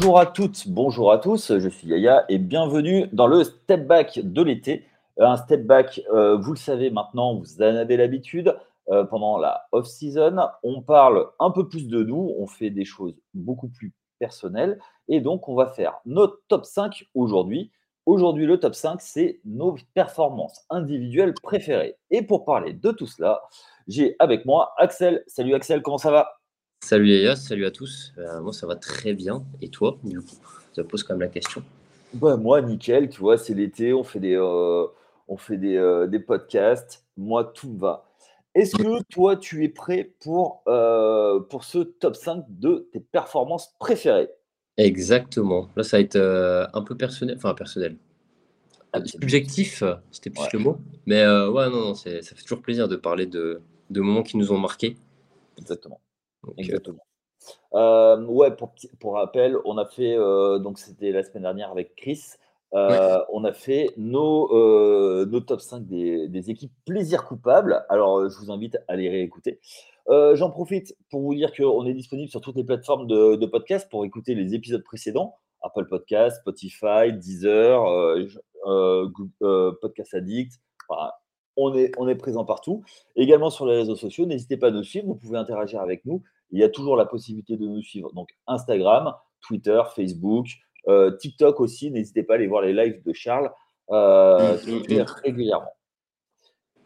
Bonjour à toutes, bonjour à tous, je suis Yaya et bienvenue dans le Step Back de l'été. Un Step Back, euh, vous le savez maintenant, vous en avez l'habitude, euh, pendant la off-season, on parle un peu plus de nous, on fait des choses beaucoup plus personnelles et donc on va faire notre top 5 aujourd'hui. Aujourd'hui, le top 5, c'est nos performances individuelles préférées. Et pour parler de tout cela, j'ai avec moi Axel. Salut Axel, comment ça va? Salut Yaya, salut à tous. Euh, moi, ça va très bien. Et toi, du coup Ça pose quand même la question. bah, Moi, nickel, tu vois, c'est l'été, on fait des, euh, on fait des, euh, des, podcasts. Moi, tout va. Est-ce que toi, tu es prêt pour, pour ce top 5 de tes performances préférées? Exactement. Là, ça va être un peu personnel. Enfin, personnel. Ah, subjectif, c'était plus le mot. Mais ouais, non, non ça fait toujours plaisir de parler de, de moments qui nous ont marqués. Exactement. Exactement. Euh, ouais, pour, pour, rappel, on a fait, euh, donc c'était la semaine dernière avec Chris, euh, on a fait nos, nos top 5 des, des, équipes plaisir coupable. Alors, je vous invite à les réécouter. J'en profite pour vous dire qu'on est disponible sur toutes les plateformes de, de, podcast pour écouter les épisodes précédents. Apple Podcast, Spotify, Deezer, Podcast Addict. Enfin, on est, on est présent partout. Également sur les réseaux sociaux, n'hésitez pas à nous suivre, vous pouvez interagir avec nous. Il y a toujours la possibilité de nous suivre. Donc Instagram, Twitter, Facebook, euh, TikTok aussi. N'hésitez pas à aller voir les lives de Charles euh, régulièrement.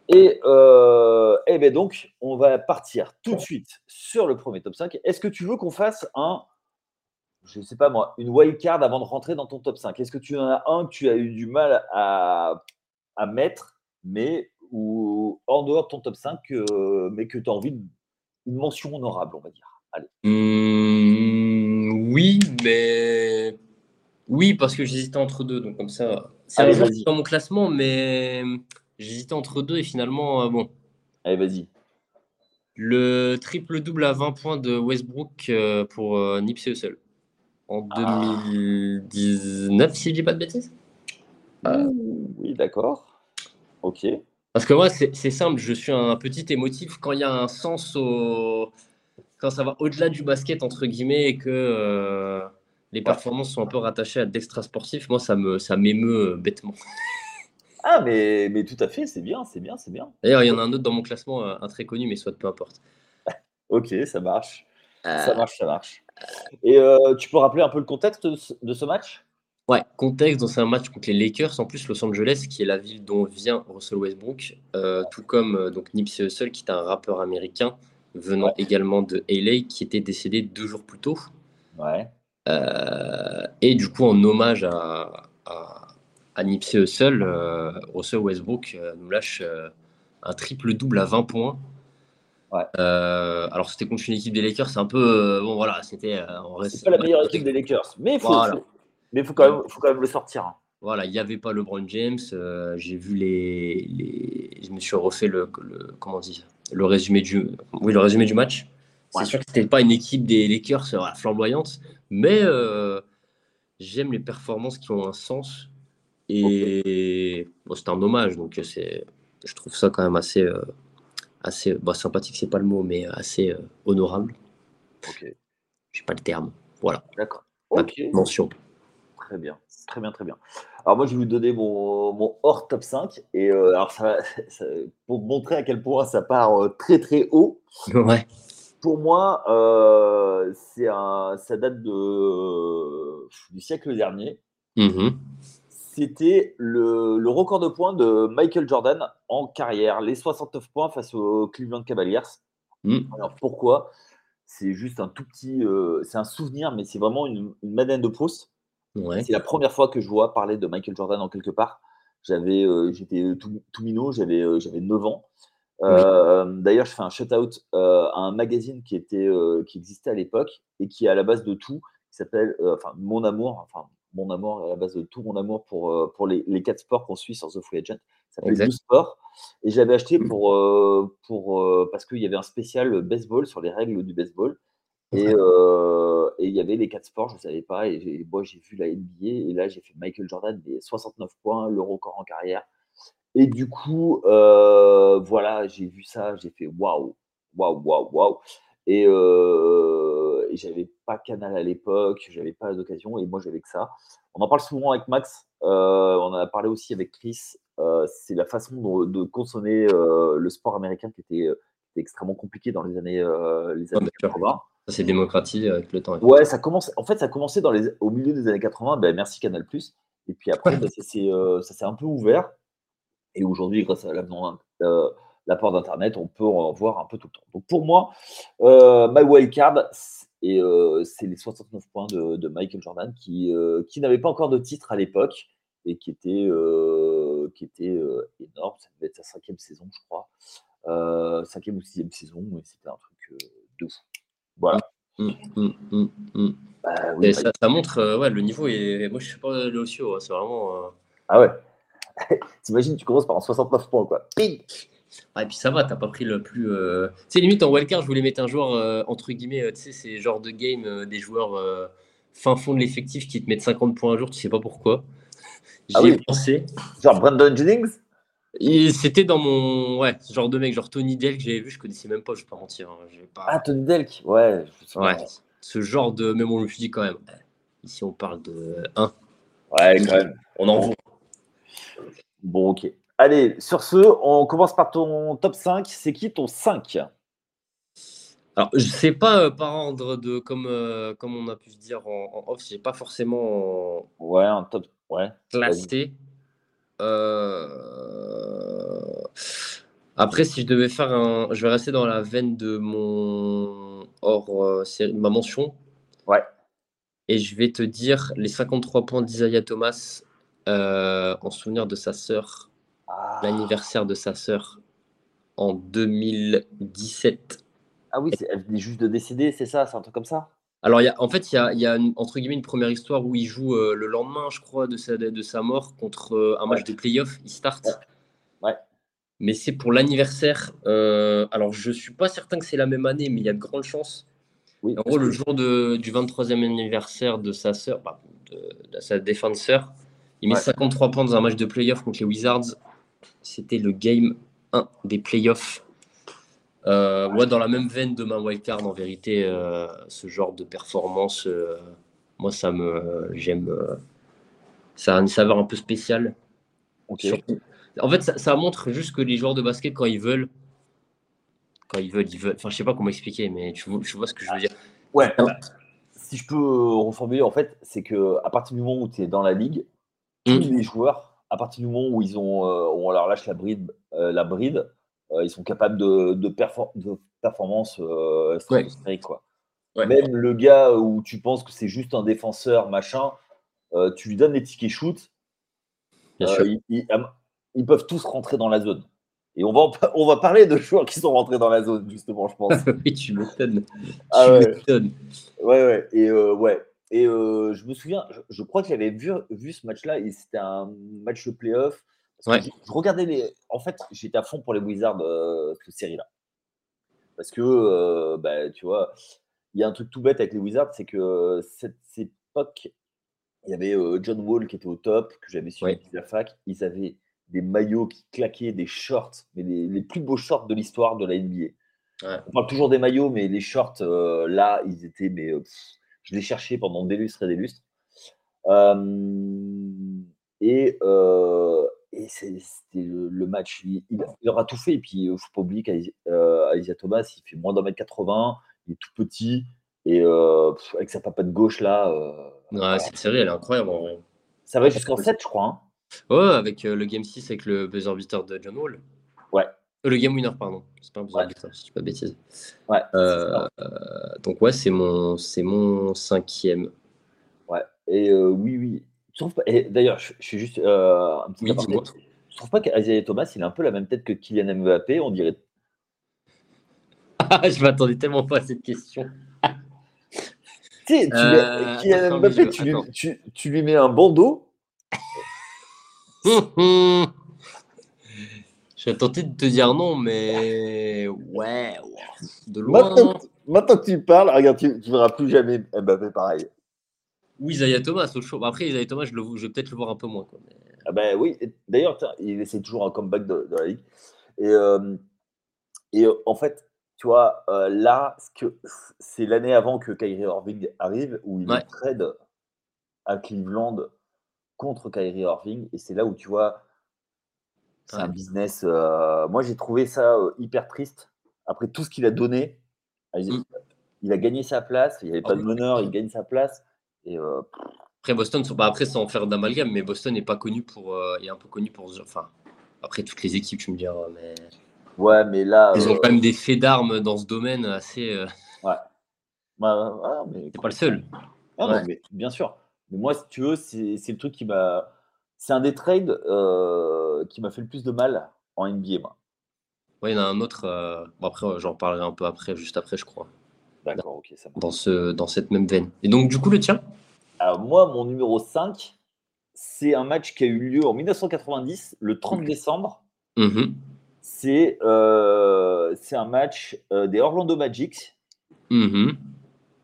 Et, euh, et bien donc, on va partir tout de suite sur le premier top 5. Est-ce que tu veux qu'on fasse un, je ne sais pas moi, une wildcard avant de rentrer dans ton top 5 Est-ce que tu en as un que tu as eu du mal à, à mettre, mais ou en dehors de ton top 5, euh, mais que tu as envie d'une mention honorable, on va dire Allez. Mmh, oui, mais oui, parce que j'hésitais entre deux, donc comme ça, c'est dans mon classement, mais j'hésitais entre deux et finalement, euh, bon. Allez, vas-y. Le triple double à 20 points de Westbrook euh, pour Nipsey Hussle en 2019, ah. si je dis pas de bêtises. oui, d'accord. Ok. Parce que moi, c'est simple, je suis un petit émotif quand il y a un sens au. Quand ça va au-delà du basket, entre guillemets, et que euh, les performances sont un peu rattachées à d'extra sportif, moi, ça m'émeut ça euh, bêtement. Ah, mais, mais tout à fait, c'est bien, c'est bien, c'est bien. D'ailleurs, il y en a un autre dans mon classement, euh, un très connu, mais soit peu importe. ok, ça marche. Ça marche, ça marche. Et tu peux rappeler un peu le contexte de ce match? Ouais, contexte, dans c'est un match contre les Lakers, en plus Los Angeles, qui est la ville dont vient Russell Westbrook, euh, tout comme euh, donc Nipsey Hussle, qui est un rappeur américain venant également de LA, qui était décédé deux jours plus tôt. Ouais. Euh, et du coup, en hommage à, à, à Nipsey Hussle, Russell Westbrook nous lâche un triple-double à 20 points. Ouais. alors, c'était contre une équipe des Lakers, c'est un peu. bon, voilà, c'était. c'est pas la meilleure équipe des Lakers, mais il faut, mais il faut, quand même, faut quand même le sortir. Hein. Voilà, il n'y avait pas LeBron James. Euh, j'ai vu les, les, Je me suis refait le, le, comment le résumé du, oui, le résumé du match. C'est sûr que ce n'était pas une équipe des Lakers euh, flamboyante, mais euh, j'aime les performances qui ont un sens. Et bon, c'est un hommage, donc c'est, je trouve ça quand même assez, assez bah, sympathique, c'est pas le mot, mais assez honorable. Ok. Je sais pas le terme. Voilà. D'accord. Ok. Mention. Très bien, très bien, très bien. Alors moi, je vais vous donner mon, mon hors top 5. Et euh, alors, ça, pour montrer à quel point ça part euh, très, très haut. Ouais. Pour moi, euh, c'est un, ça date de, du siècle dernier. Mmh C'était le, le, record de points de Michael Jordan en carrière, les 69 points face aux Cleveland Cavaliers. Mmh. Alors pourquoi? C'est juste un tout petit, c'est un souvenir, mais c'est vraiment une, une Madeleine de Proust. C'est la première fois que je vois parler de Michael Jordan en quelque part. J'avais, euh, j'étais tout, tout, minot, j'avais, euh, j'avais 9 ans. Euh, d'ailleurs, je fais un shout-out à un magazine qui, était, qui existait à l'époque et qui est à la base de tout, qui s'appelle enfin, Mon Amour, enfin, Mon Amour à la base de tout, Mon Amour pour, pour les, les quatre sports qu'on suit sur The Free Agent. Ça s'appelle Sport. Et j'avais acheté pour, pour, parce qu'il y avait un spécial baseball sur les règles du baseball. Et, et il y avait les quatre sports, je ne savais pas. Et moi, j'ai vu la NBA. Et là, j'ai fait Michael Jordan, des 69 points, le record en carrière. Et du coup, voilà, j'ai vu ça. J'ai fait waouh, waouh, waouh, waouh. Et, et j'avais pas Canal à l'époque, j'avais pas d'occasion, et moi j'avais que ça. On en parle souvent avec Max, on en a parlé aussi avec Chris. c'est la façon de, consommer le sport américain qui était, extrêmement compliqué dans les années, les années 80. Ça s'est démocratisé avec le temps. Ouais, ça commence. En fait, ça a commencé dans les, au milieu des années 80. Ben, merci Canal+. Et puis après, ben, ça s'est un peu ouvert. Et aujourd'hui, grâce à l'avènement l'apport d'Internet, on peut en voir un peu tout le temps. Donc pour moi, euh, My Wildcard, et euh, c'est les 69 points de, Michael Jordan qui, euh, qui n'avait pas encore de titre à l'époque et qui était, qui était énorme. Ça devait être sa cinquième saison, je crois. cinquième ou sixième saison, mais c'était un truc de fou. Voilà. Mmh, mmh, mmh, bah ça, ça, montre ouais, le niveau. Moi, je ne suis pas le aussi c'est vraiment. Ah ouais. T'imagines, tu commences par un 69 points, quoi. Ping et puis ça va, t'as pas pris le plus. Euh... Tu sais, limite en wildcard, je voulais mettre un joueur, euh, entre guillemets, euh, tu sais, c'est genre de game, euh, des joueurs fin fond de l'effectif qui te mettent 50 points un jour, tu sais pas pourquoi. J'ai ah oui. pensé. Genre Brandon Jennings? C'était dans mon. Ouais, ce genre de mec, genre Tony Delk, j'avais vu, je connaissais même pas, je vais pas mentir. Hein, pas... Ah, Tony Delk, ouais. Ouais, ce genre de. Mais bon, je me suis dit quand même, ici on parle de 1. Ouais, quand même. On en voit. Bon, ok. Allez, sur ce, on commence par ton top 5. C'est qui ton 5 alors, je sais pas euh, par ordre de comme, euh, comme on a pu se dire en, off, j'ai pas forcément ouais un top ouais classé. Euh, après, si je devais faire un, je vais rester dans la veine de mon hors série, ma mention. Ouais. Et je vais te dire les 53 points d'Isaiah Thomas en souvenir de sa sœur ah. l'anniversaire de sa sœur en 2017. Ah oui, elle venait juste de décéder, c'est ça C'est un truc comme ça? Alors, y a, en fait, il y a, y a entre guillemets une première histoire où il joue euh, le lendemain, je crois, de sa, de sa mort contre euh, un match de playoff. Il start. Ouais. Mais c'est pour l'anniversaire. Euh, alors, je suis pas certain que c'est la même année, mais il y a de grandes chances. Oui, en gros, le jour de, du 23e anniversaire de sa sœur, bah, de, de, sa défenseur, il met 53 points dans un match de playoff contre les Wizards. C'était le game 1 des playoffs. Euh, ouais, dans la même veine de ma wildcard, en vérité, euh, ce genre de performance, euh, moi, ça me, j'aime. ça a une saveur un peu spéciale. En fait, ça, montre juste que les joueurs de basket, quand ils veulent, quand ils veulent, ils veulent. Enfin, je sais pas comment expliquer, mais tu vois, vois ce que je veux dire. Ouais. si je peux reformuler, en fait, c'est que à partir du moment où tu es dans la ligue, tous mmh. les joueurs à partir du moment où ils ont, euh, on leur lâche la bride, euh, la bride euh, ils sont capables de, de, de performance stratosphérique. Quoi. Même le gars où tu penses que c'est juste un défenseur, machin, tu lui donnes les tickets shoot, ils, ils, peuvent tous rentrer dans la zone. Et on va, on va parler de joueurs qui sont rentrés dans la zone, justement, je pense. oui, tu m'étonnes. Ah, ouais. ouais, ouais. Et ouais, et je me souviens, je, crois que j'avais vu, vu ce match-là, et c'était un match de playoff. Ouais. Je, regardais les. En fait, j'étais à fond pour les Wizards, cette série-là. Parce que, bah, tu vois, il y a un truc tout bête avec les Wizards, c'est que cette, cette, époque, il y avait John Wall qui était au top, que j'avais suivi ouais. la fac. Ils avaient des maillots qui claquaient, des shorts, mais les, plus beaux shorts de l'histoire de la NBA. On parle toujours des maillots, mais les shorts, là, ils étaient mais, je l'ai cherché pendant des lustres et des lustres. et, et c'était le, match. Il, il, aura tout fait. Et puis, il ne faut pas oublier qu'Aisia Thomas, il fait moins d'un mètre 80. Il est tout petit. Et avec sa papate gauche, là. Ouais, cette série, elle est incroyable. Ça va jusqu'en 7, je crois. Hein. Ouais, avec le Game 6, avec le buzzer beater de John Wall. Ouais. Euh, le Game Winner, pardon. C'est pas un buzzer beater, si je dis pas de bêtises. Ouais. Euh, donc, ouais, c'est mon, mon cinquième. Ouais. Et euh, oui, oui. D'ailleurs, je, je, suis juste un petit peu. Oui, je trouve pas qu'Asia Thomas, il a un peu la même tête que Kylian Mbappé, on dirait? je m'attendais tellement pas à cette question. tu sais, Kylian Mbappé, tu, tu, tu, lui mets un bandeau. Je vais tenter de te dire non, mais ouais, de loin. Maintenant, que tu parles, regarde, tu ne verras plus jamais Mbappé pareil. Oui, Isaiah Thomas, au show. Après, Isaiah Thomas, je, le, je vais peut-être le voir un peu moins. Quoi, ah ben oui, d'ailleurs, il essaie toujours un comeback de, la ligue. Et, euh, et euh, en fait, tu vois, là, c'est l'année avant que Kyrie Irving arrive, où il trade à Cleveland contre Kyrie Irving. Et c'est là où tu vois, c'est un business. moi, j'ai trouvé ça hyper triste. Après tout ce qu'il a donné, mmh. il a gagné sa place. Il n'y avait pas de meneur, il gagne sa place. Et, après, Boston, bah, après, sans faire d'amalgame, mais Boston n'est pas connu pour. est un peu connu pour. Enfin, après, toutes les équipes, tu me diras. Mais... Ouais, mais là. Ils ont quand même des faits d'armes dans ce domaine assez. Ouais. C'est pas le seul. mais, bien sûr. Mais moi, si tu veux, c'est le truc qui m'a. C'est un des trades euh, qui m'a fait le plus de mal en NBA, moi. Oui, il y en a un autre. Euh, bon, après, j'en parlerai un peu après, juste après, je crois. D'accord, ok. Ça dans, ce, dans cette même veine. Et donc, du coup, le tien? Alors, moi, mon numéro 5, c'est un match qui a eu lieu en 1990, le 30 décembre. Mm-hmm. Euh, c'est un match des Orlando Magic. Mm-hmm.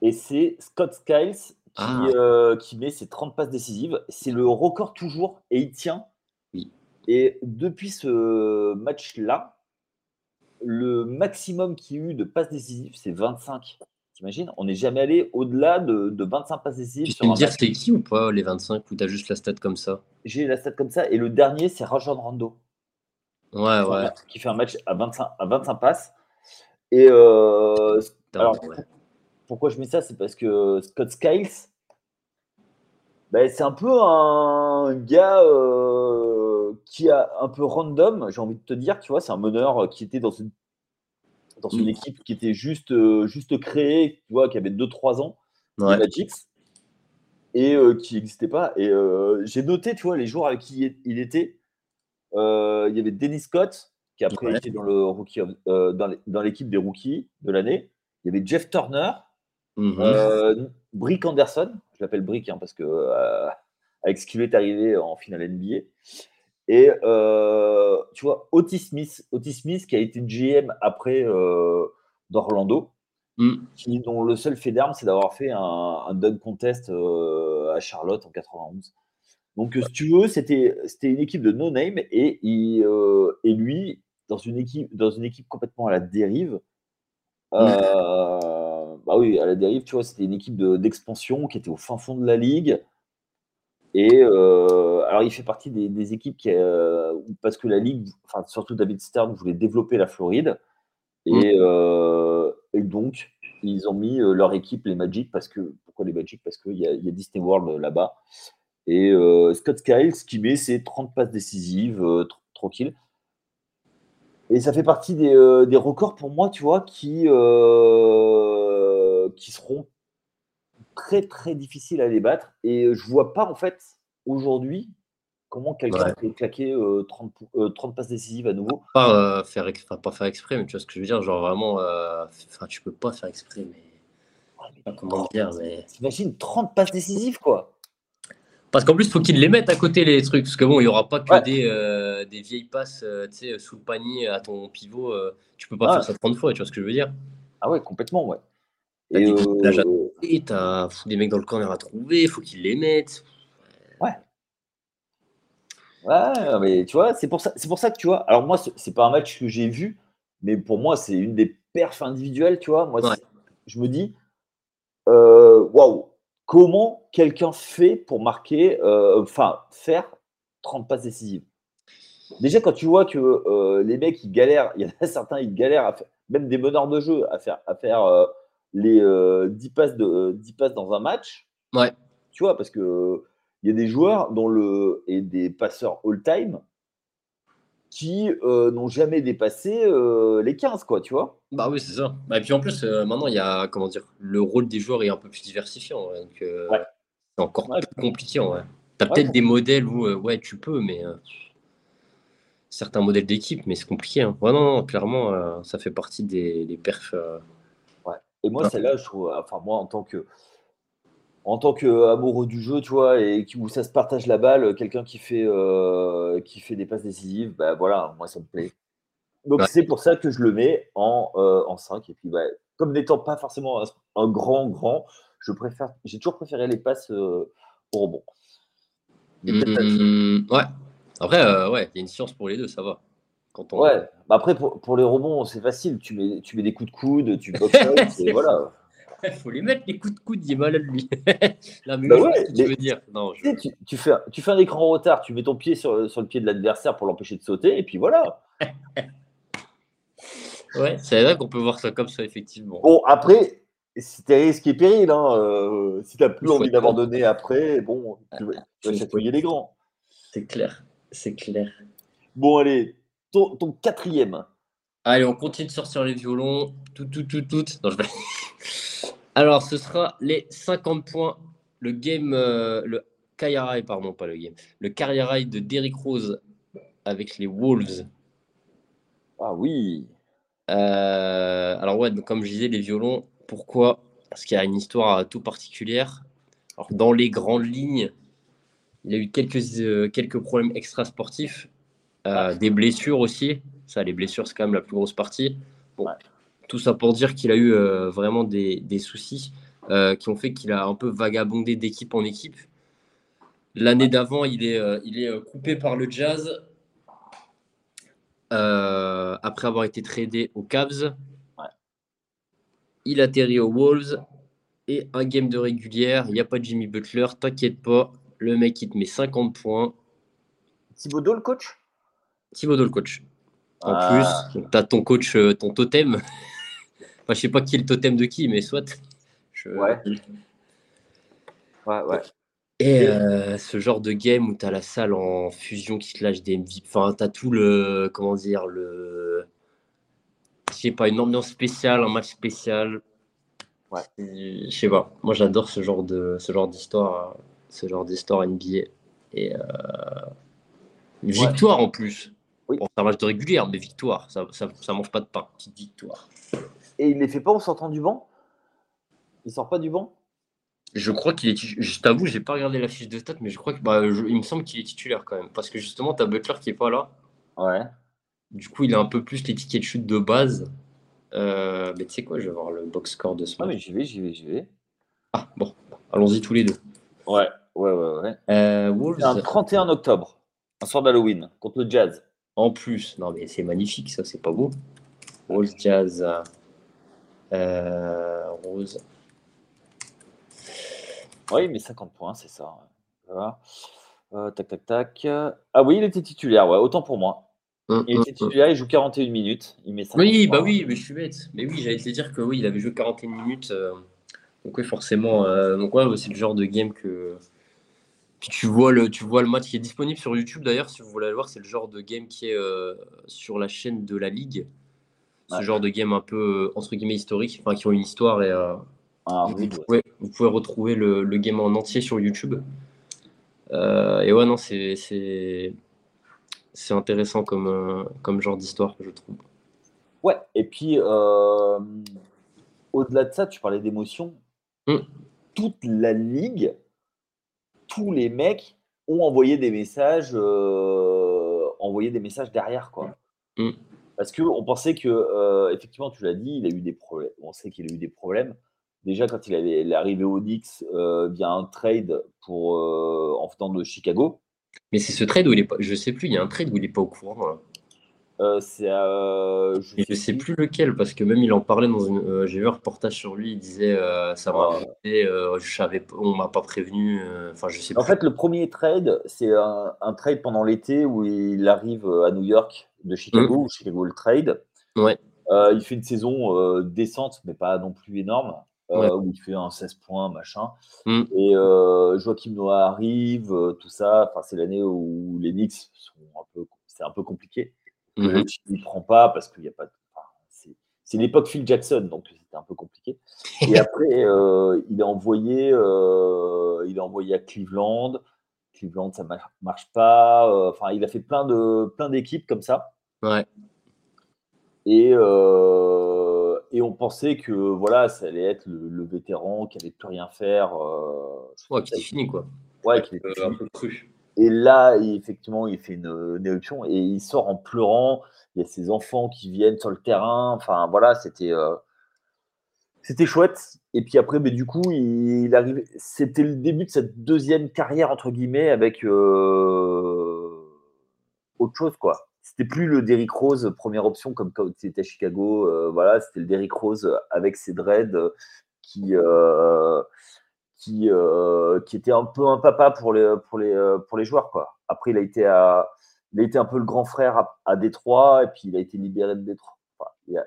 Et c'est Scott Skiles ah. Euh, qui, met ses 30 passes décisives. C'est le record toujours et il tient. Oui. Et depuis ce match-là, le maximum qu'il y a eu de passes décisives, c'est 25. T'imagines On n'est jamais allé au-delà de, 25 passes décisives. Tu peux me dire c'est qui ou pas les 25 ou tu as juste la stat comme ça? J'ai la stat comme ça. Et le dernier, c'est Rajon Rando. Ouais, ouais. Qui fait un match à 25, à 25 passes. Et euh, alors, pourquoi je mets ça? C'est parce que Scott Skiles, ben, c'est un peu un gars euh, qui a un peu random, j'ai envie de te dire, tu vois, c'est un meneur qui était dans une, dans une mm. équipe qui était juste, euh, juste créée, tu vois, qui avait 2-3 ans, ouais. Magic, et euh, qui n'existait pas. Et j'ai noté, tu vois, les joueurs avec qui il était. il y avait Dennis Scott, qui après était dans le rookie, dans l'équipe des rookies de l'année. Il y avait Jeff Turner, Mhm. Euh, Brick Anderson, je l'appelle Brick hein, parce que euh, avec ce qui lui est arrivé en finale NBA. Et euh, tu vois, Otis Smith, Otis Smith qui a été GM après d'Orlando, mm. qui, dont le seul fait d'armes, c'est d'avoir fait un, un dunk contest à Charlotte en 91. Donc, si tu veux, c'était une équipe de no-name et, et lui, dans une, équipe, dans une équipe complètement à la dérive, euh, bah oui, à la dérive, tu vois, c'était une équipe d'expansion qui était au fin fond de la ligue. Et euh, alors, il fait partie des, équipes qui, euh, parce que la ligue, enfin, surtout David Stern, voulait développer la Floride. Et, mm. euh, donc, ils ont mis leur équipe, les Magic, parce que, pourquoi les Magic? Parce qu'il y, a Disney World là-bas. Et Scott Skiles qui met ses 30 passes décisives, tranquille. Et ça fait partie des, des, records pour moi, tu vois, qui, qui seront très très difficiles à débattre. Et je vois pas en fait aujourd'hui comment quelqu'un peut claquer 30, euh, 30, euh, passes décisives à nouveau. Pas, euh, faire, pas faire exprès, mais tu vois ce que je veux dire, genre vraiment, enfin tu peux pas faire exprès, mais, comment dire, mais. T'imagines 30 passes décisives quoi parce qu'en plus, faut qu'ils les mettent à côté, les trucs. Parce que bon, il n'y aura pas que des, des, vieilles passes sous le panier à ton pivot. tu peux pas faire ça 30 fois, tu vois ce que je veux dire Ah ouais, complètement, ouais. Des, euh... des mecs dans le corner à trouver, il faut qu'ils les mettent. Ouais. Ouais, mais tu vois, c'est pour ça, c'est pour ça que tu vois. Alors moi, c'est pas un match que j'ai vu, mais pour moi, c'est une des perfs individuelles, tu vois. Moi, je me dis, euh, waouh, comment quelqu'un fait pour marquer, euh, enfin, faire 30 passes décisives? Déjà, quand tu vois que euh, les mecs, ils galèrent, il y en a certains, ils galèrent, à faire, même des meneurs de jeu, à faire, à faire les 10, euh, passes de, 10 passes dans un match. Ouais. Tu vois, parce que il y a des joueurs dont le, et des passeurs all-time qui euh, n'ont jamais dépassé euh, les 15, quoi, tu vois. Bah oui, c'est ça. Bah, et puis en plus, maintenant, il y a, comment dire, le rôle des joueurs est un peu plus diversifié. donc, c'est encore plus compliqué. Ouais. Tu as peut-être des modèles où, ouais, tu peux, mais certains modèles d'équipe, mais c'est compliqué. Hein. Ouais, non, clairement, ça fait partie des, des perfs et moi, celle-là, je trouve, enfin, moi, en tant que, en tant qu'amoureux du jeu, tu vois, et où ça se partage la balle, quelqu'un qui fait, euh, qui fait des passes décisives, bah voilà, moi, ça me plaît. Donc, c'est pour ça que je le mets en, euh, en 5. Et puis, bah, comme n'étant pas forcément un, grand, grand, je préfère, j'ai toujours préféré les passes euh, au rebond. Mmh, ouais. Après, ouais, il y a une science pour les deux, ça va. Quand on... Ouais, bah, après, pour, les rebonds, c'est facile. Tu mets, tu mets des coups de coude, tu boxes, et voilà. Il faut les mettre, les coups de coude, il est malade, lui. bah ouais, tu veux dire. Non, tu, fais, tu fais un écran retard, tu mets ton pied sur, sur le pied de l'adversaire pour l'empêcher de sauter, et puis voilà. ouais, c'est vrai qu'on peut voir ça comme ça, effectivement. Bon, après, c'était risque et péril. Hein. Euh, si tu n'as plus envie d'abandonner après, bon, tu vas, tu les grands. C'est clair, c'est clair. Bon, allez, ton, ton, quatrième. Allez, on continue de sortir les violons. Tout, tout, tout, tout. Non, je vais... Alors, ce sera les 50 points. Le game, euh, le Kairai, pardon, pas le game. Le Kairai de Derrick Rose avec les Wolves. Ah oui. Euh, alors, ouais, comme je disais, les violons, pourquoi? Parce qu'il y a une histoire tout particulière. Alors, dans les grandes lignes, il a eu quelques, euh, quelques problèmes extra-sportifs, des blessures aussi. Ça, les blessures, c'est quand même la plus grosse partie. Bon, tout ça pour dire qu'il a eu euh, vraiment des, soucis euh, qui ont fait qu'il a un peu vagabondé d'équipe en équipe. L'année d'avant, il est, euh, il est coupé par le Jazz après avoir été tradé aux Cavs. Il atterrit aux Wolves et un game de régulière. Il n'y a pas de Jimmy Butler, t'inquiète pas. Le mec, il te met 50 points. Thibaudot, le coach? Thibaudot, le coach. En ah. plus, tu as ton coach, ton totem. Enfin, je sais pas qui est le totem de qui, mais soit. Ouais. Ouais, ouais. Et euh, ce genre de game où tu as la salle en fusion qui se lâche des MVP, enfin, tu as tout le. Comment dire le... Je sais pas, une ambiance spéciale, un match spécial. Ouais. Je sais pas. Moi, j'adore ce genre de ce genre d'histoire, ce genre d'histoire NBA. Et euh... victoire en plus. Oui. Bon, c'est un match de régulière, mais victoire. Ça, ça, ça mange pas de pain. Petite victoire. Et il ne les fait pas en sortant du banc? Il sort pas du banc? Je crois qu'il est. Je t'avoue, j'ai pas regardé la fiche de stats, mais je crois que bah, il me semble qu'il est titulaire quand même. Parce que justement, tu as Butler qui est pas là. Ouais. Du coup, il a un peu plus les tickets de chute de base. Euh, mais tu sais quoi, je vais voir le box score de ce match. Ah, mais j'y vais, j'y vais, j'y vais. Ah, bon, allons-y tous les deux. Ouais, ouais, ouais. ouais. Euh, un 31 octobre, un soir d'Halloween, contre le Jazz. En plus, non, mais c'est magnifique, ça, c'est pas beau. Wolves Jazz. Euh, Rose. Oui, mais 50 points, c'est ça. Euh, tac, tac, tac. Ah oui, il était titulaire, ouais, autant pour moi. Hum, il était hum, hum. titulaire, il joue 41 minutes. Il met oui, bah oui, mais je suis bête. Mais oui, j'allais te dire que oui, il avait joué 41 minutes. Euh, donc oui, forcément. donc ouais, c'est le genre de game que. Puis tu vois le, tu vois le match qui est disponible sur YouTube d'ailleurs, si vous voulez le voir, c'est le genre de game qui est sur la chaîne de la ligue ce genre de game un peu euh, entre guillemets historique, enfin qui ont une histoire et euh, ah, vous, pouvez, vous, pouvez, retrouver le, le, game en entier sur YouTube. Euh, et ouais, non, c'est c'est intéressant comme, comme genre d'histoire, je trouve. Ouais, et puis au-delà de ça, tu parlais d'émotion. Hmm. Toute la ligue, tous les mecs ont envoyé des messages, envoyé des messages derrière, quoi. Hmm. Parce qu'on pensait que, euh, effectivement, tu l'as dit, il a eu des problèmes. On sait qu'il a eu des problèmes. Déjà, quand il, avait, est arrivé au Knicks euh, via un trade pour, euh, en venant de Chicago. Mais c'est ce trade où il est pas. Je sais plus, il y a un trade où il n'est pas au courant. C'est je, ne sais, plus lequel parce que même il en parlait dans une j'ai vu un reportage sur lui il disait ça m'a je savais on m'a pas prévenu enfin je sais en fait le premier trade c'est un, un, trade pendant l'été où il arrive à New York de Chicago, mmh. Chicago le trade. Ouais. Euh, il fait une saison euh, décente, mais pas non plus énorme, euh, où il fait un 16 points, machin. Mmh. Et Joachim Noah arrive, tout ça. Enfin, c'est l'année où les Knicks sont un peu, c'est un peu compliqué. Mmh. Il ne prend pas parce qu'il n'y a pas. c'est l'époque Phil Jackson, donc c'était un peu compliqué. Et après, il est envoyé, il est envoyé à Cleveland. Cleveland, ça marche pas. Euh, enfin, il a fait plein de plein d'équipes comme ça. Ouais. Et, euh, et on pensait que voilà, ça allait être le, vétéran qui allait plus rien faire. Euh, ouais, qui est fini quoi. Ouais, qui est un peu cru. Et là, effectivement, il fait une, éruption et il sort en pleurant. Il y a ses enfants qui viennent sur le terrain. Enfin, voilà, c'était c'était chouette. Et puis après, mais du coup, il, arrive. C'était le début de cette deuxième carrière entre guillemets avec euh, autre chose, quoi. c'était plus le Derrick Rose première option comme quand c'était à Chicago. voilà, c'était le Derrick Rose avec ses dreads qui, qui, qui était un peu un papa pour les, pour les, pour les joueurs. Quoi. Après, il a été à, il a été un peu le grand frère à, à Détroit, et puis il a été libéré de Détroit.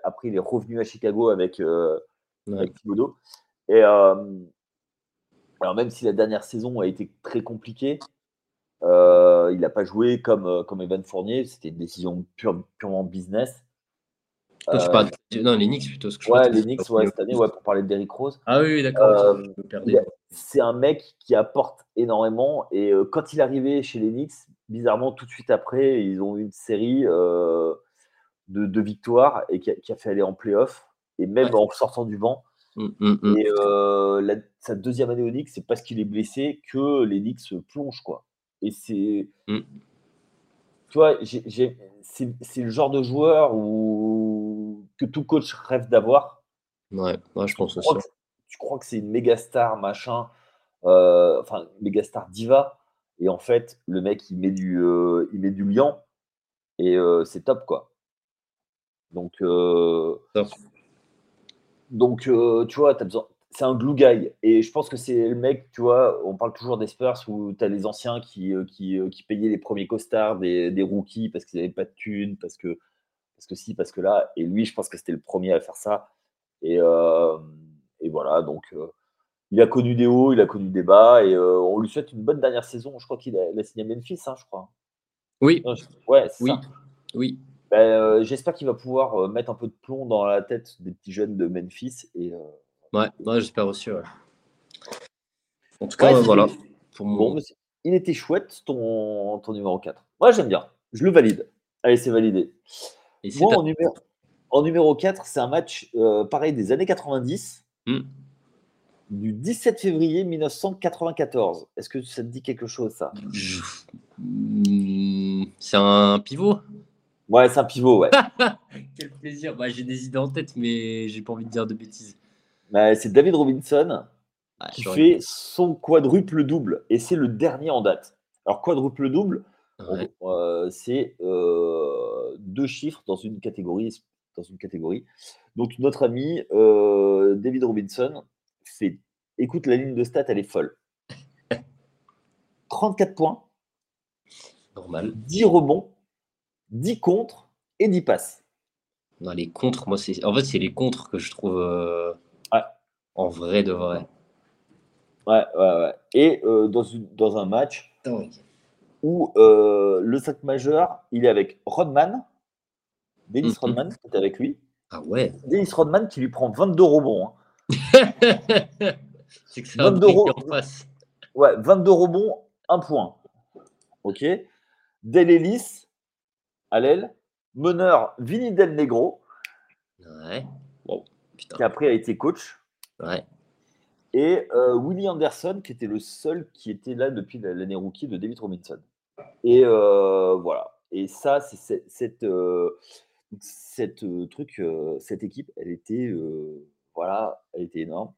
après, il est revenu à Chicago avec, euh, Thibodeau. Et euh, alors, même si la dernière saison a été très compliquée, euh, il n'a pas joué comme, euh, comme Evan Fournier. C'était une décision purement business. Euh, non, les Knicks plutôt. Ce ouais, les Knicks, ouais, cette année, ouais, pour parler de Derrick Rose. Ah oui, d'accord. c'est un mec qui apporte énormément. Et quand il est arrivé chez les Knicks, bizarrement, tout de suite après, ils ont eu une série euh, de, victoires et qui a, fait aller en playoff, et même en sortant du banc. Mmh, mmh, mmh. Et euh, sa deuxième année au Knicks, c'est parce qu'il est blessé que les Knicks plongent, quoi. Et c'est. Tu vois, c'est le genre de joueur où, que tout coach rêve d'avoir. Ouais, je pense aussi. tu crois que c'est une méga star, machin, euh, enfin, méga star diva, et en fait, le mec, il met du, euh, il met du liant et euh, c'est top, quoi. Donc, euh, donc tu vois, as besoin. C'est un glue guy. Et je pense que c'est le mec, tu vois, on parle toujours des Spurs où tu as les anciens qui, qui, qui, payaient les premiers costards des, des rookies parce qu'ils n'avaient pas de thunes, parce que, parce que si, parce que là. Et lui, je pense que c'était le premier à faire ça. Et, et voilà, donc il a connu des hauts, il a connu des bas, et euh, on lui souhaite une bonne dernière saison. Je crois qu'il a, signé à Memphis, hein, je crois. Oui. ouais, oui. Oui. Ben, euh, j'espère qu'il va pouvoir euh, mettre un peu de plomb dans la tête des petits jeunes de Memphis. Et, ouais, j'espère aussi. En tout cas, voilà. Bon, il était chouette ton, ton numéro 4. Moi, j'aime bien. Je le valide. Allez, c'est validé. Moi, en, numéro, en, numéro, 4, c'est un match pareil des années 90 du 17 février 1994. Est-ce que ça te dit quelque chose, ça? Hmm, C'est un pivot? Ouais, c'est un pivot, ouais. Quel plaisir. Bah, j'ai des idées en tête, mais j'ai pas envie de dire de bêtises. Bah, c'est David Robinson qui fait son quadruple double, et c'est le dernier en date. Alors, quadruple double, euh, c'est euh, deux chiffres dans une catégorie. Dans une catégorie. Donc, notre ami euh, David Robinson fait Écoute, la ligne de stats, elle est folle. 34 points. Normal. 10 rebonds, 10 contres et 10 passes. Non, les contres, moi, c'est. En fait, c'est les contres que je trouve en vrai de vrai. Ouais, ouais, ouais. Et dans, une, dans un match où euh, le 5 majeur, il est avec Rodman, Dennis mm-hmm. Rodman, qui est avec lui. Ah ouais. Dennis Rodman qui lui prend 22 rebonds. Hein. 22, ouais, 22 rebonds, 1 point. Ok. Del Ellis, à l'aile. Meneur, Vinny Del Negro. Ouais. Qui après a été coach. Ouais. Et euh, Willie Anderson, qui était le seul qui était là depuis l'année rookie de David Robinson. Et voilà. Et ça, c'est cette, cette, truc, cette équipe, elle était, voilà, elle était énorme.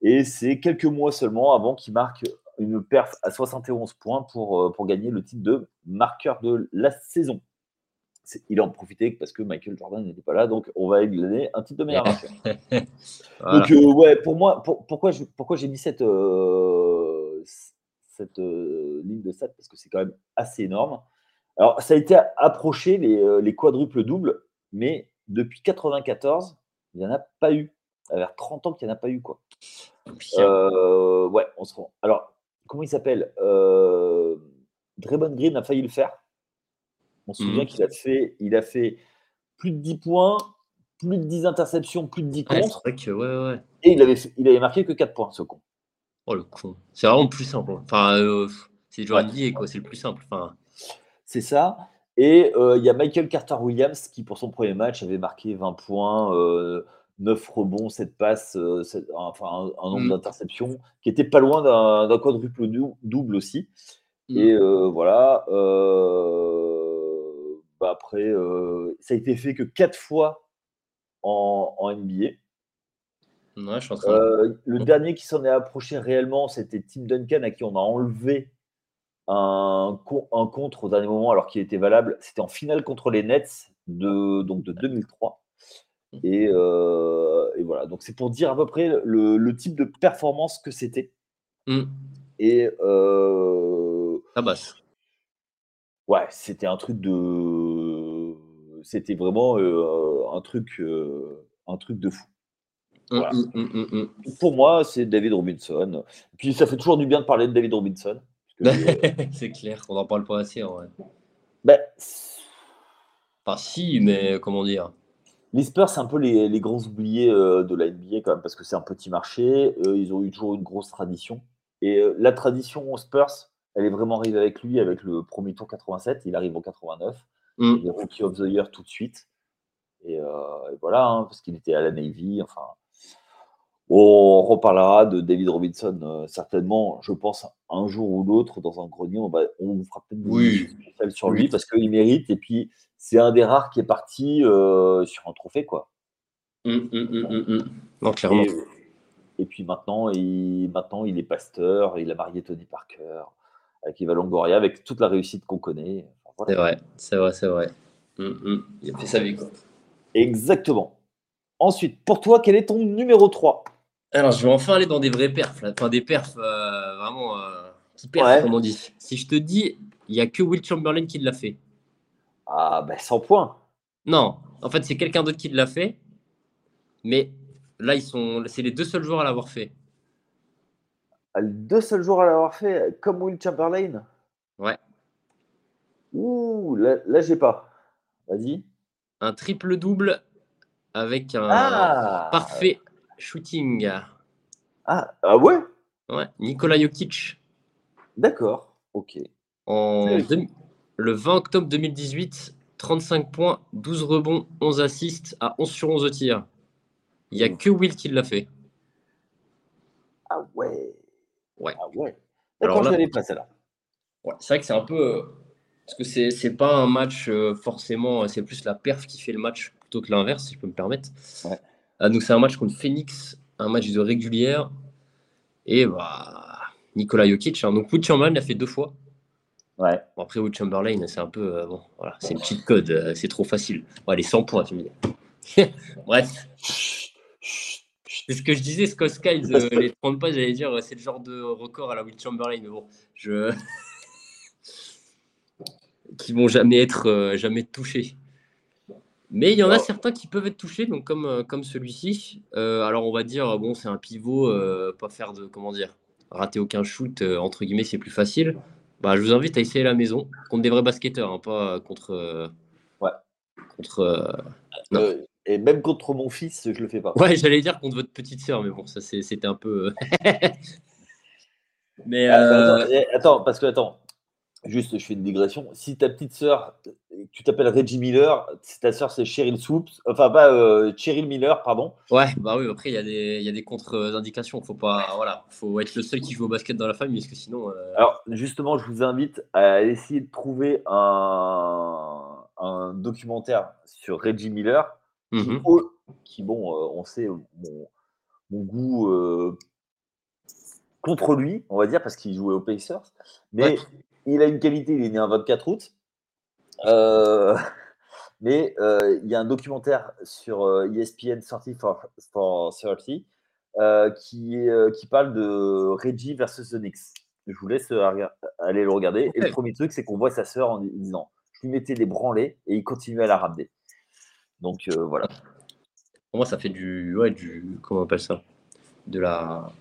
Et c'est quelques mois seulement avant qu'il marque une perf à 71 points pour, pour gagner le titre de marqueur de la saison. Il en profitait parce que Michael Jordan n'était pas là, donc on va gagner un titre de meilleur marqueur. Donc, euh, ouais, pour moi, pourquoi, j'ai mis cette, euh, cette ligne de stats Parce que c'est quand même assez énorme. Alors, ça a été approché, les, les quadruples doubles, mais depuis 94, il n'y en a pas eu. Ça a 30 ans qu'il n'y en a pas eu, quoi. Euh, ouais, on se rend. Alors, comment il s'appelle? Euh, Draymond Green a failli le faire. On se souvient mmh. qu'il a fait, il a fait plus de 10 points, plus de 10 interceptions, plus de 10 contre. Et il avait, il avait marqué que 4 points, ce con. Oh le con. C'est vraiment le plus simple. Hein. Enfin, euh, c'est du ouais. quoi. C'est le plus simple. Enfin... C'est ça. Et il y a Michael Carter Williams qui, pour son premier match, avait marqué 20 points. 9 rebonds, 7 passes, euh, enfin un, nombre mmh. d'interceptions qui était pas loin d'un quadruple double aussi. Mmh. Et euh, voilà. Euh, bah après, ça a été fait que 4 fois en, NBA. Le dernier qui s'en est approché réellement, c'était Tim Duncan à qui on a enlevé un, un contre au dernier moment alors qu'il était valable. C'était en finale contre les Nets de, donc de 2003. Euh, et, voilà, donc c'est pour dire à peu près le, type de performance que c'était. Mm. Et. Euh, ah. Ouais, c'était un truc de. C'était vraiment euh, un, truc, un truc de fou. Mm, mm, pour moi, c'est David Robinson. Puis ça fait toujours du bien de parler de David Robinson. c'est clair, on n'en parle pas assez en vrai. Ben, enfin, si, mais comment dire? Les Spurs, c'est un peu les, grands oubliés euh, de la NBA quand même, parce que c'est un petit marché. Euh, ils ont eu toujours une grosse tradition. Et euh, la tradition Spurs, elle est vraiment arrivée avec lui, avec le premier tour 87. Il arrive en 89. Mm. Il est Rookie of the Year tout de suite. Et, voilà, hein, parce qu'il était à la Navy. Enfin, on reparlera de David Robinson certainement, je pense, un jour ou l'autre dans un grenier. On, va, on fera peut-être oui. sur lui parce qu'il mérite. Et puis, c'est un des rares qui est parti euh, sur un trophée, quoi. Hum, hum, hum, non, clairement. Et, puis maintenant il, maintenant, il est pasteur, il a marié Tony Parker avec Eva Longoria, avec toute la réussite qu'on connaît. C'est vrai, c'est vrai, c'est vrai. Il a fait sa vie, quoi. Exactement. Ensuite, pour toi, quel est ton numéro 3 Alors, je vais enfin aller dans des vrais perfs, enfin des perfs euh, vraiment euh, qui perfs, comme on dit. Si je te dis, il n'y a que Will Chamberlain qui l'a fait. Ah, ben 100 points. Non, en fait, c'est quelqu'un d'autre qui l'a fait. Mais là, ils sont, c'est les deux seuls joueurs à l'avoir fait. Ah, les deux seuls joueurs à l'avoir fait, comme Will Chamberlain? Ouais. Ouh, là, là j'ai pas. Vas-y. Un triple-double avec un ah. parfait shooting. Ah, ah ouais? Ouais, Nikola Jokic. D'accord, ok. En, le 20 octobre 2018, 35 points, 12 rebonds, 11 assists à 11 sur 11 tirs. Il n'y a que Will qui l'a fait. Ah ouais. Ouais. Ah ouais. Je là. Ouais, c'est vrai que c'est un peu. Parce que c'est, c'est pas un match euh, forcément, c'est plus la perf qui fait le match plutôt que l'inverse, si je peux me permettre. Ouais. Ah, donc c'est un match contre Phoenix, un match de régulière. Et bah, Nicolas Jokic. Hein. Donc Wood Chamberlain l'a fait deux fois. Ouais. Bon, après, Wood Chamberlain, c'est un peu. Euh, bon, voilà, c'est une petite code, euh, c'est trop facile. Bon, allez, 100 points, tu me dis. Bref. C'est ce que je disais, Scott Skiles, euh, les 30 pas, j'allais dire, c'est le genre de record à la Will Chamberlain, mais bon, je. qui vont jamais être jamais touchés. Mais il y en a certains qui peuvent être touchés, donc comme, comme celui-ci. alors on va dire, bon, c'est un pivot, pas faire de, comment dire, rater aucun shoot, entre guillemets, c'est plus facile. Bah, je vous invite à essayer la maison contre des vrais basketteurs, hein, pas contre. Euh, ouais. Contre. Euh, euh, et même contre mon fils, je le fais pas. Ouais, j'allais dire contre votre petite sœur, mais bon, ça c'était un peu. mais. Ah, attends, attends, parce que attends, Juste, je fais une digression. Si ta petite sœur, tu t'appelles Reggie Miller, si ta sœur c'est Cheryl Swoops, enfin pas euh, Cheryl Miller, pardon. Ouais, bah oui, après il y a des, y a des contre-indications. Faut pas, voilà, faut être le seul qui joue au basket dans la famille, parce que sinon. Euh, Alors justement, je vous invite à essayer de trouver un, un documentaire sur Reggie Miller, qui, mhm. bon, euh, on sait mon, mon goût contre lui, on va dire, parce qu'il jouait aux Pacers, mais il a une qualité, il est né un 24 août. Euh, mais euh, il y a un documentaire sur ESPN euh, e 30 for, 30 qui, qui parle de Reggie versus the Knicks. Je vous laisse aller le regarder. Et le premier truc, c'est qu'on voit sa sœur en disant Je lui mettais des branlés et il continuait à la ramener. Donc voilà. Pour moi, ça fait du. Ouais, du. Comment on appelle ça? De la.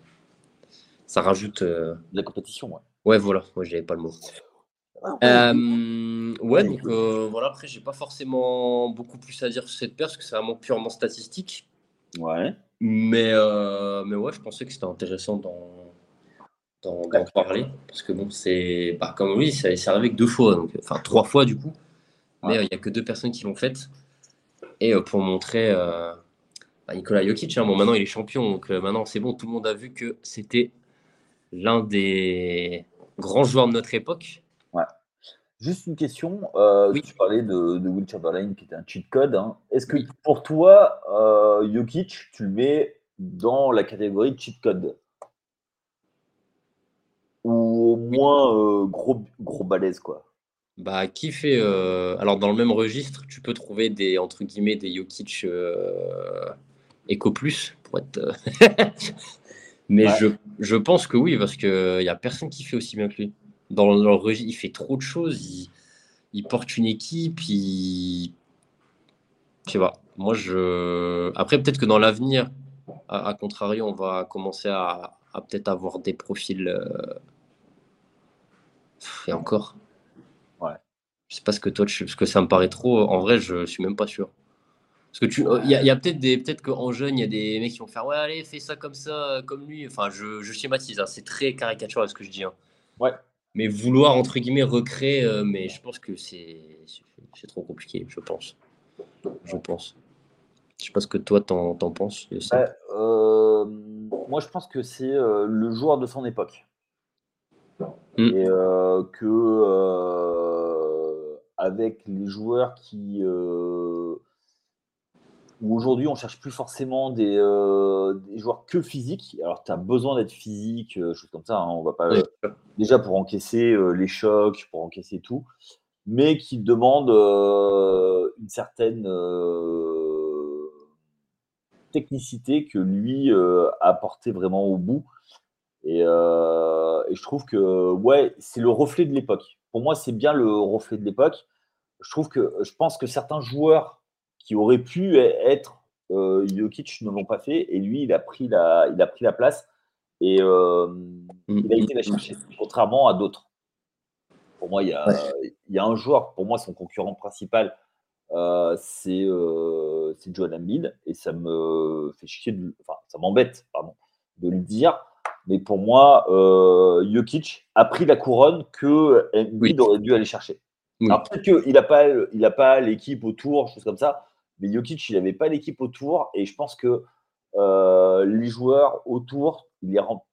Ça rajoute. De la compétition, ouais. Ouais, voilà, moi j'avais pas le mot. Ah, euh, ouais, donc euh, voilà, après j'ai pas forcément beaucoup plus à dire sur cette paire parce que c'est vraiment purement statistique. Ouais. Mais, euh, mais ouais, je pensais que c'était intéressant d'en, parler parce que bon, c'est. Bah, comme oui, ça, c'est arrivé que deux fois, donc, enfin trois fois du coup, mais il n'y a que deux personnes qui l'ont faite. Et pour montrer. Bah, Nicolas Jokic, hein, bon, maintenant il est champion, donc maintenant c'est bon, tout le monde a vu que c'était l'un des grand joueur de notre époque. Ouais. Juste une question. Euh, Tu parlais de, de, Will Chamberlain qui était un cheat code. Hein. Est-ce que pour toi, euh, Jokic, tu le mets dans la catégorie cheat code? Ou au moins gros, gros balèze, quoi? Bah, qui fait. alors, dans le même registre, tu peux trouver des, entre guillemets, des Jokic Eco Plus, pour être. Mais je, je, pense que oui, parce qu'il n'y a personne qui fait aussi bien que lui. Dans, le registre, il fait trop de choses. Il, il porte une équipe. Il. Je sais pas. Moi, je. Après, peut-être que dans l'avenir, à, contrario, on va commencer à, à peut-être avoir des profils. Et encore. Ouais. Je sais pas ce que toi, tu... parce que ça me paraît trop. En vrai, je suis même pas sûr. Parce que tu, il y a, peut-être des, peut-être qu'en jeune, il y a des mecs qui vont faire ouais, allez, fais ça comme ça, comme lui. Enfin, je, je schématise. Hein. C'est très caricatural ce que je dis. Hein. Ouais. Mais vouloir entre guillemets recréer, euh, mais je pense que c'est, c'est trop compliqué. Je pense. Je pense. Je sais pas ce que toi t'en, t'en penses. Euh, moi, je pense que c'est euh, le joueur de son époque. Mm. Et euh, que euh, avec les joueurs qui euh, aujourd'hui on cherche plus forcément des, des, joueurs que physiques. Alors tu as besoin d'être physique, choses comme ça. Hein, on va pas déjà pour encaisser les chocs, pour encaisser tout, mais qui demandent une certaine technicité que lui a apporté vraiment au bout. Euh, et, je trouve que ouais, c'est le reflet de l'époque. Pour moi, c'est bien le reflet de l'époque. Je trouve que je pense que certains joueurs qui auraient pu être euh, Jokic ne l'ont pas fait et lui, il a pris la, il a pris la place et euh, il a été la chercher, contrairement à d'autres. Pour moi, il y, a, il y a un joueur, pour moi, son concurrent principal, euh, c'est euh, Joel Embiid et ça me fait chier, enfin, ça m'embête, pardon, de le dire mais pour moi, euh, Jokic a pris la couronne que Embiid aurait dû aller chercher. Alors peut-être qu'il n'a pas, il pas l'équipe autour, choses comme ça, mais Jokic, il n'avait pas l'équipe autour, et je pense que euh, les joueurs autour, il les rend,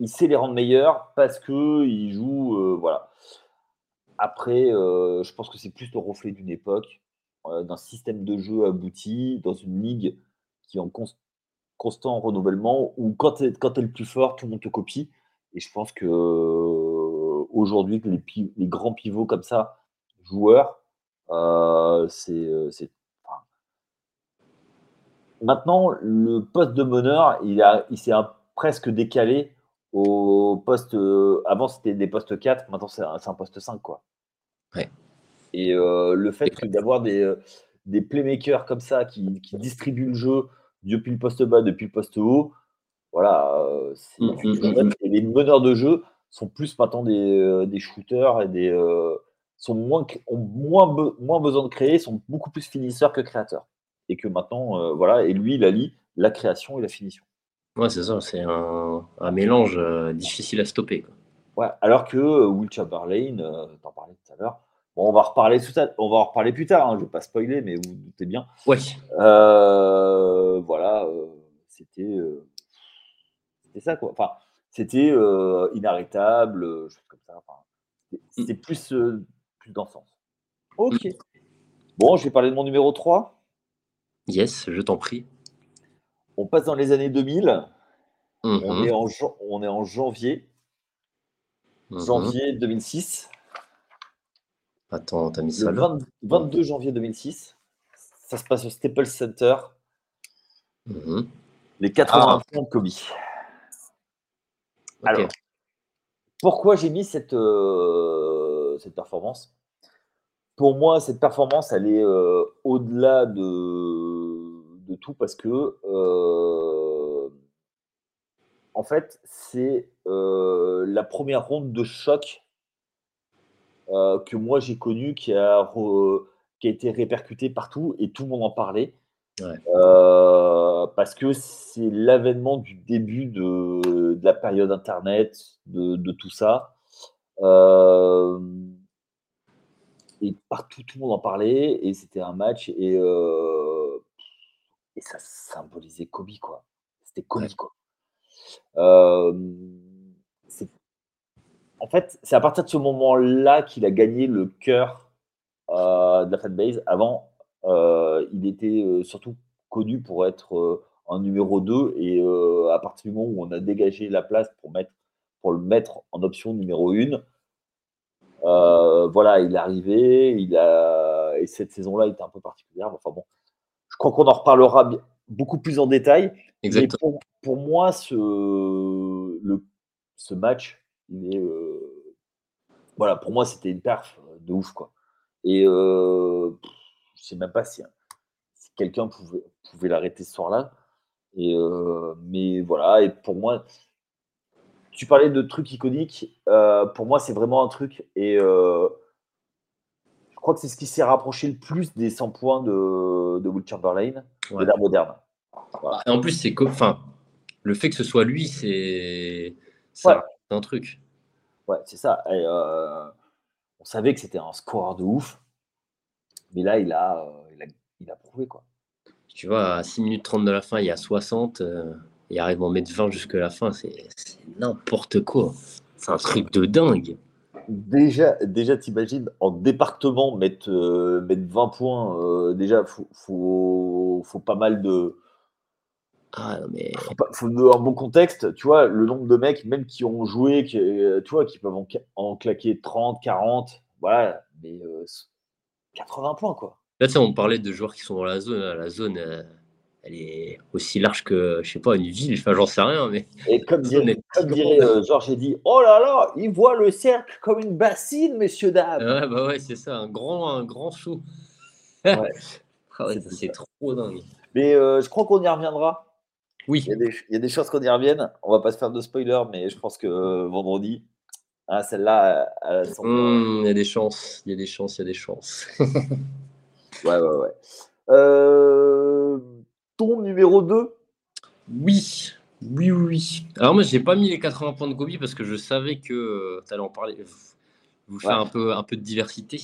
il sait les rendre meilleurs parce que il joue, euh, voilà. Après, euh, je pense que c'est plus le reflet d'une époque, d'un système de jeu abouti, dans une ligue qui est en, constant renouvellement où quand tu es, le plus fort, tout le monde te copie. Et je pense que euh, aujourd'hui, les, grands pivots comme ça, joueurs, euh, c'est. Euh, maintenant, le poste de meneur, il, a, il s'est presque décalé au poste. avant, c'était des postes 4, maintenant, c'est un, un, poste 5. Quoi. Et le fait d'avoir des, des playmakers comme ça qui, qui distribuent le jeu, depuis le poste bas, depuis le poste haut. Voilà, euh, mmh, mmh, mmh, les meneurs de jeu sont plus maintenant des, euh, des shooters et des euh, sont moins ont moins, moins besoin de créer, sont beaucoup plus finisseurs que créateurs. Et que maintenant, voilà, et lui, il allie la création et la finition. Ouais, c'est ça, c'est un, un, mélange difficile à stopper. Ouais, alors que Will Chamberlain, t'en parlais tout à l'heure, Bon, on va reparler tout ça, on va en reparler plus tard. Hein, je ne vais pas spoiler, mais vous, vous doutez bien. Oui. Euh, voilà, euh, c'était, euh, c'était ça quoi. Enfin, c'était inarrêtable, choses comme ça. Enfin, c'était plus, plus dans le sens. Ok. Bon, je vais parler de mon numéro 3. Yes, je t'en prie. On passe dans les années 2000. On, mm-hmm. est en, on est en janvier. Mm-hmm. Janvier 2006. Attends, t'as mis ça Le 22 janvier 2006. Ça se passe au Staples Center. Mhm. Les 80 ah. points de Kobe. Alors, pourquoi j'ai mis cette, euh, cette performance Pour moi, cette performance, elle est euh, au-delà de, de, tout parce que, euh, en fait, c'est la première ronde de choc euh, que moi j'ai connu, qui a, qui a été répercuté partout et tout le monde en parlait. Euh, parce que c'est l'avènement du début de, la période Internet, de, tout ça. Euh, et partout, tout le monde en parlait. Et c'était un match. Et, et ça symbolisait Kobe, quoi. C'était Kobe, quoi en fait, c'est à partir de ce moment-là qu'il a gagné le cœur euh, de la fanbase. Avant, euh, il était euh, surtout connu pour être un numéro 2 et à partir du moment où on a dégagé la place pour mettre pour le mettre en option numéro 1. voilà, il est arrivé, il a, et cette saison-là était un peu particulière. Enfin bon, je crois qu'on en reparlera beaucoup plus en détail. Exactement. Pour, moi, ce, le, ce match, il est, voilà, pour moi, c'était une perf de ouf, quoi. Et euh, je sais même pas si, si quelqu'un pouvait, pouvait l'arrêter ce soir-là. Et mais voilà, et pour moi, tu parlais de trucs iconiques. pour moi, c'est vraiment un truc. Et je crois que c'est ce qui s'est rapproché le plus des 100 points de, de Will Chamberlain, de l'ère moderne. Et en plus, c'est enfin, le fait que ce soit lui, c'est un truc. Ouais, c'est ça. on savait que c'était un score de ouf. Mais là, il a, il a, il a prouvé quoi. Tu vois, à 6 minutes 30 de la fin, il y a 60. Il arrive à en mettre 20 jusqu'à la fin. C'est n'importe quoi. C'est un truc de dingue. Déjà, déjà t'imagines, en département, mettre, mettre 20 points, déjà, il faut, faut, faut, pas mal de. Ah, mais... faut, un bon contexte. Tu vois, le nombre de mecs, même qui ont joué, qui, tu vois, qui peuvent en, claquer 30, 40, voilà, mais 80 points, quoi. Là, tu sais, on parlait de joueurs qui sont dans la zone. La zone, euh, elle est aussi large que, je sais pas, une ville. Enfin, j'en sais rien, mais. Et comme dirait, comme dirait euh, Georges, j'ai dit Oh là là, il voit le cercle comme une bassine, messieurs, dames. Ouais, bah ouais, c'est ça, un grand, un grand chou. Ouais. Ah c'est trop dingue. Mais euh, je crois qu'on y reviendra. Oui. Il y, a des, il y, a des, chances qu'on y revienne. On va pas se faire de spoiler, mais je pense que vendredi, ah, celle-là, mmh, il y a des chances, il y a des chances, il y a des chances. ouais, ouais, ouais. Euh, ton numéro 2 Oui, oui, oui. Alors moi, j'ai pas mis les 80 points de Gobi parce que je savais que euh, tu allais en parler. Vous faire un, peu, un peu de diversité.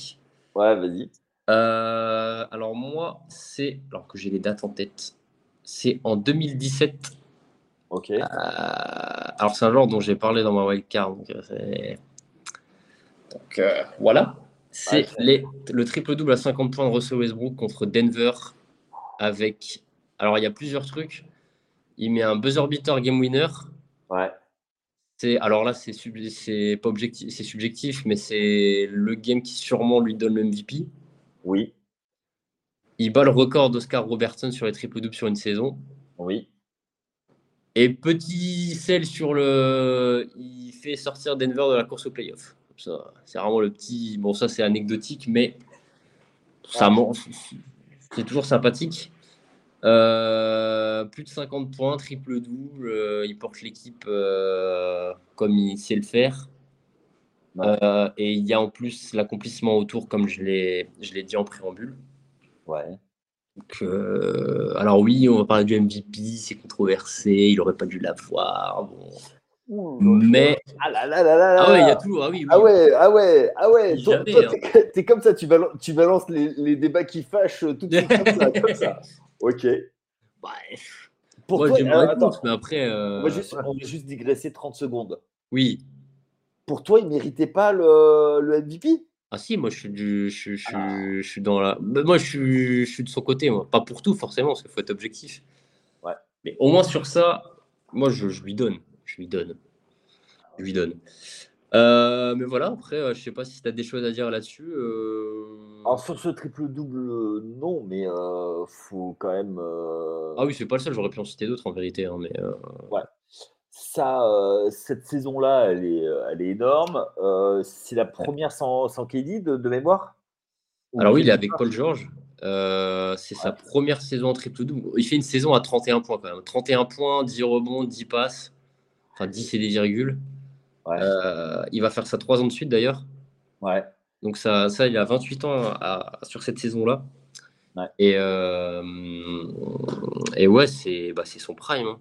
Ouais, vas-y. Euh, alors moi, c'est, alors que j'ai les dates en tête, c'est en 2017 Ok. Euh, alors, c'est un genre dont j'ai parlé dans ma wildcard. Donc, donc euh, voilà. C'est le triple-double à 50 points de Russell Westbrook contre Denver avec. Alors, il y a plusieurs trucs. Il met un buzzer beater game winner. Ouais. C'est, alors là, c'est, c'est pas objectif, c'est subjectif, mais c'est le game qui sûrement lui donne le MVP. Oui. Il bat le record d'Oscar Robertson sur les triple-doubles sur une saison. Oui. Et petit sel sur le. Il fait sortir Denver de la course au playoff. C'est vraiment le petit. Bon, ça, c'est anecdotique, mais ça c'est toujours sympathique. Euh, plus de 50 points, triple-double. Euh, il porte l'équipe euh, comme il sait le faire. et il y a en plus l'accomplissement autour, comme je l'ai dit en préambule. Ouais. Euh, alors oui, on va parler du MVP, c'est controversé, il n'aurait pas dû l'avoir. Bon. mais ah là là là là ah ouais, il y a toujours ah oui, oui. ah ouais ah ouais ah ouais toi, hein. t'es comme ça, tu balances, tu balances les, les, débats qui fâchent tout de suite comme ça, comme ça. Ok. Bref. Pour Moi, toi, réponse, mais après, euh... on, va juste, on va juste digresser 30 secondes. Oui. Pour toi, il méritait pas le, le MVP ah si, moi je suis, du, je, je, je, je suis dans la. Moi je suis, je suis de son côté, moi. Pas pour tout forcément, parce qu'il faut être objectif. Ouais. Mais au moins sur ça, moi je, lui donne. Je lui donne. Je lui donne. Euh, mais voilà, après, euh, je sais pas si tu as des choses à dire là-dessus. Euh... Alors sur ce triple-double, non, mais euh, faut quand même. Ah oui, c'est pas le seul, j'aurais pu en citer d'autres en vérité. Hein, mais, Ouais ça, euh, cette saison-là, elle est, euh, elle est énorme. Euh, c'est la première sans, sans KD de, mémoire? Alors oui, il est avec Paul George. c'est sa première saison en triple-double. Il fait une saison à 31 points quand même. 31 points, 10 rebonds, 10 passes. Enfin, 10 et des virgules. Il va faire ça 3 ans de suite d'ailleurs. Ouais. Donc ça, ça, il a 28 ans sur cette saison-là. Et, et ouais, c'est bah, son prime. Hein.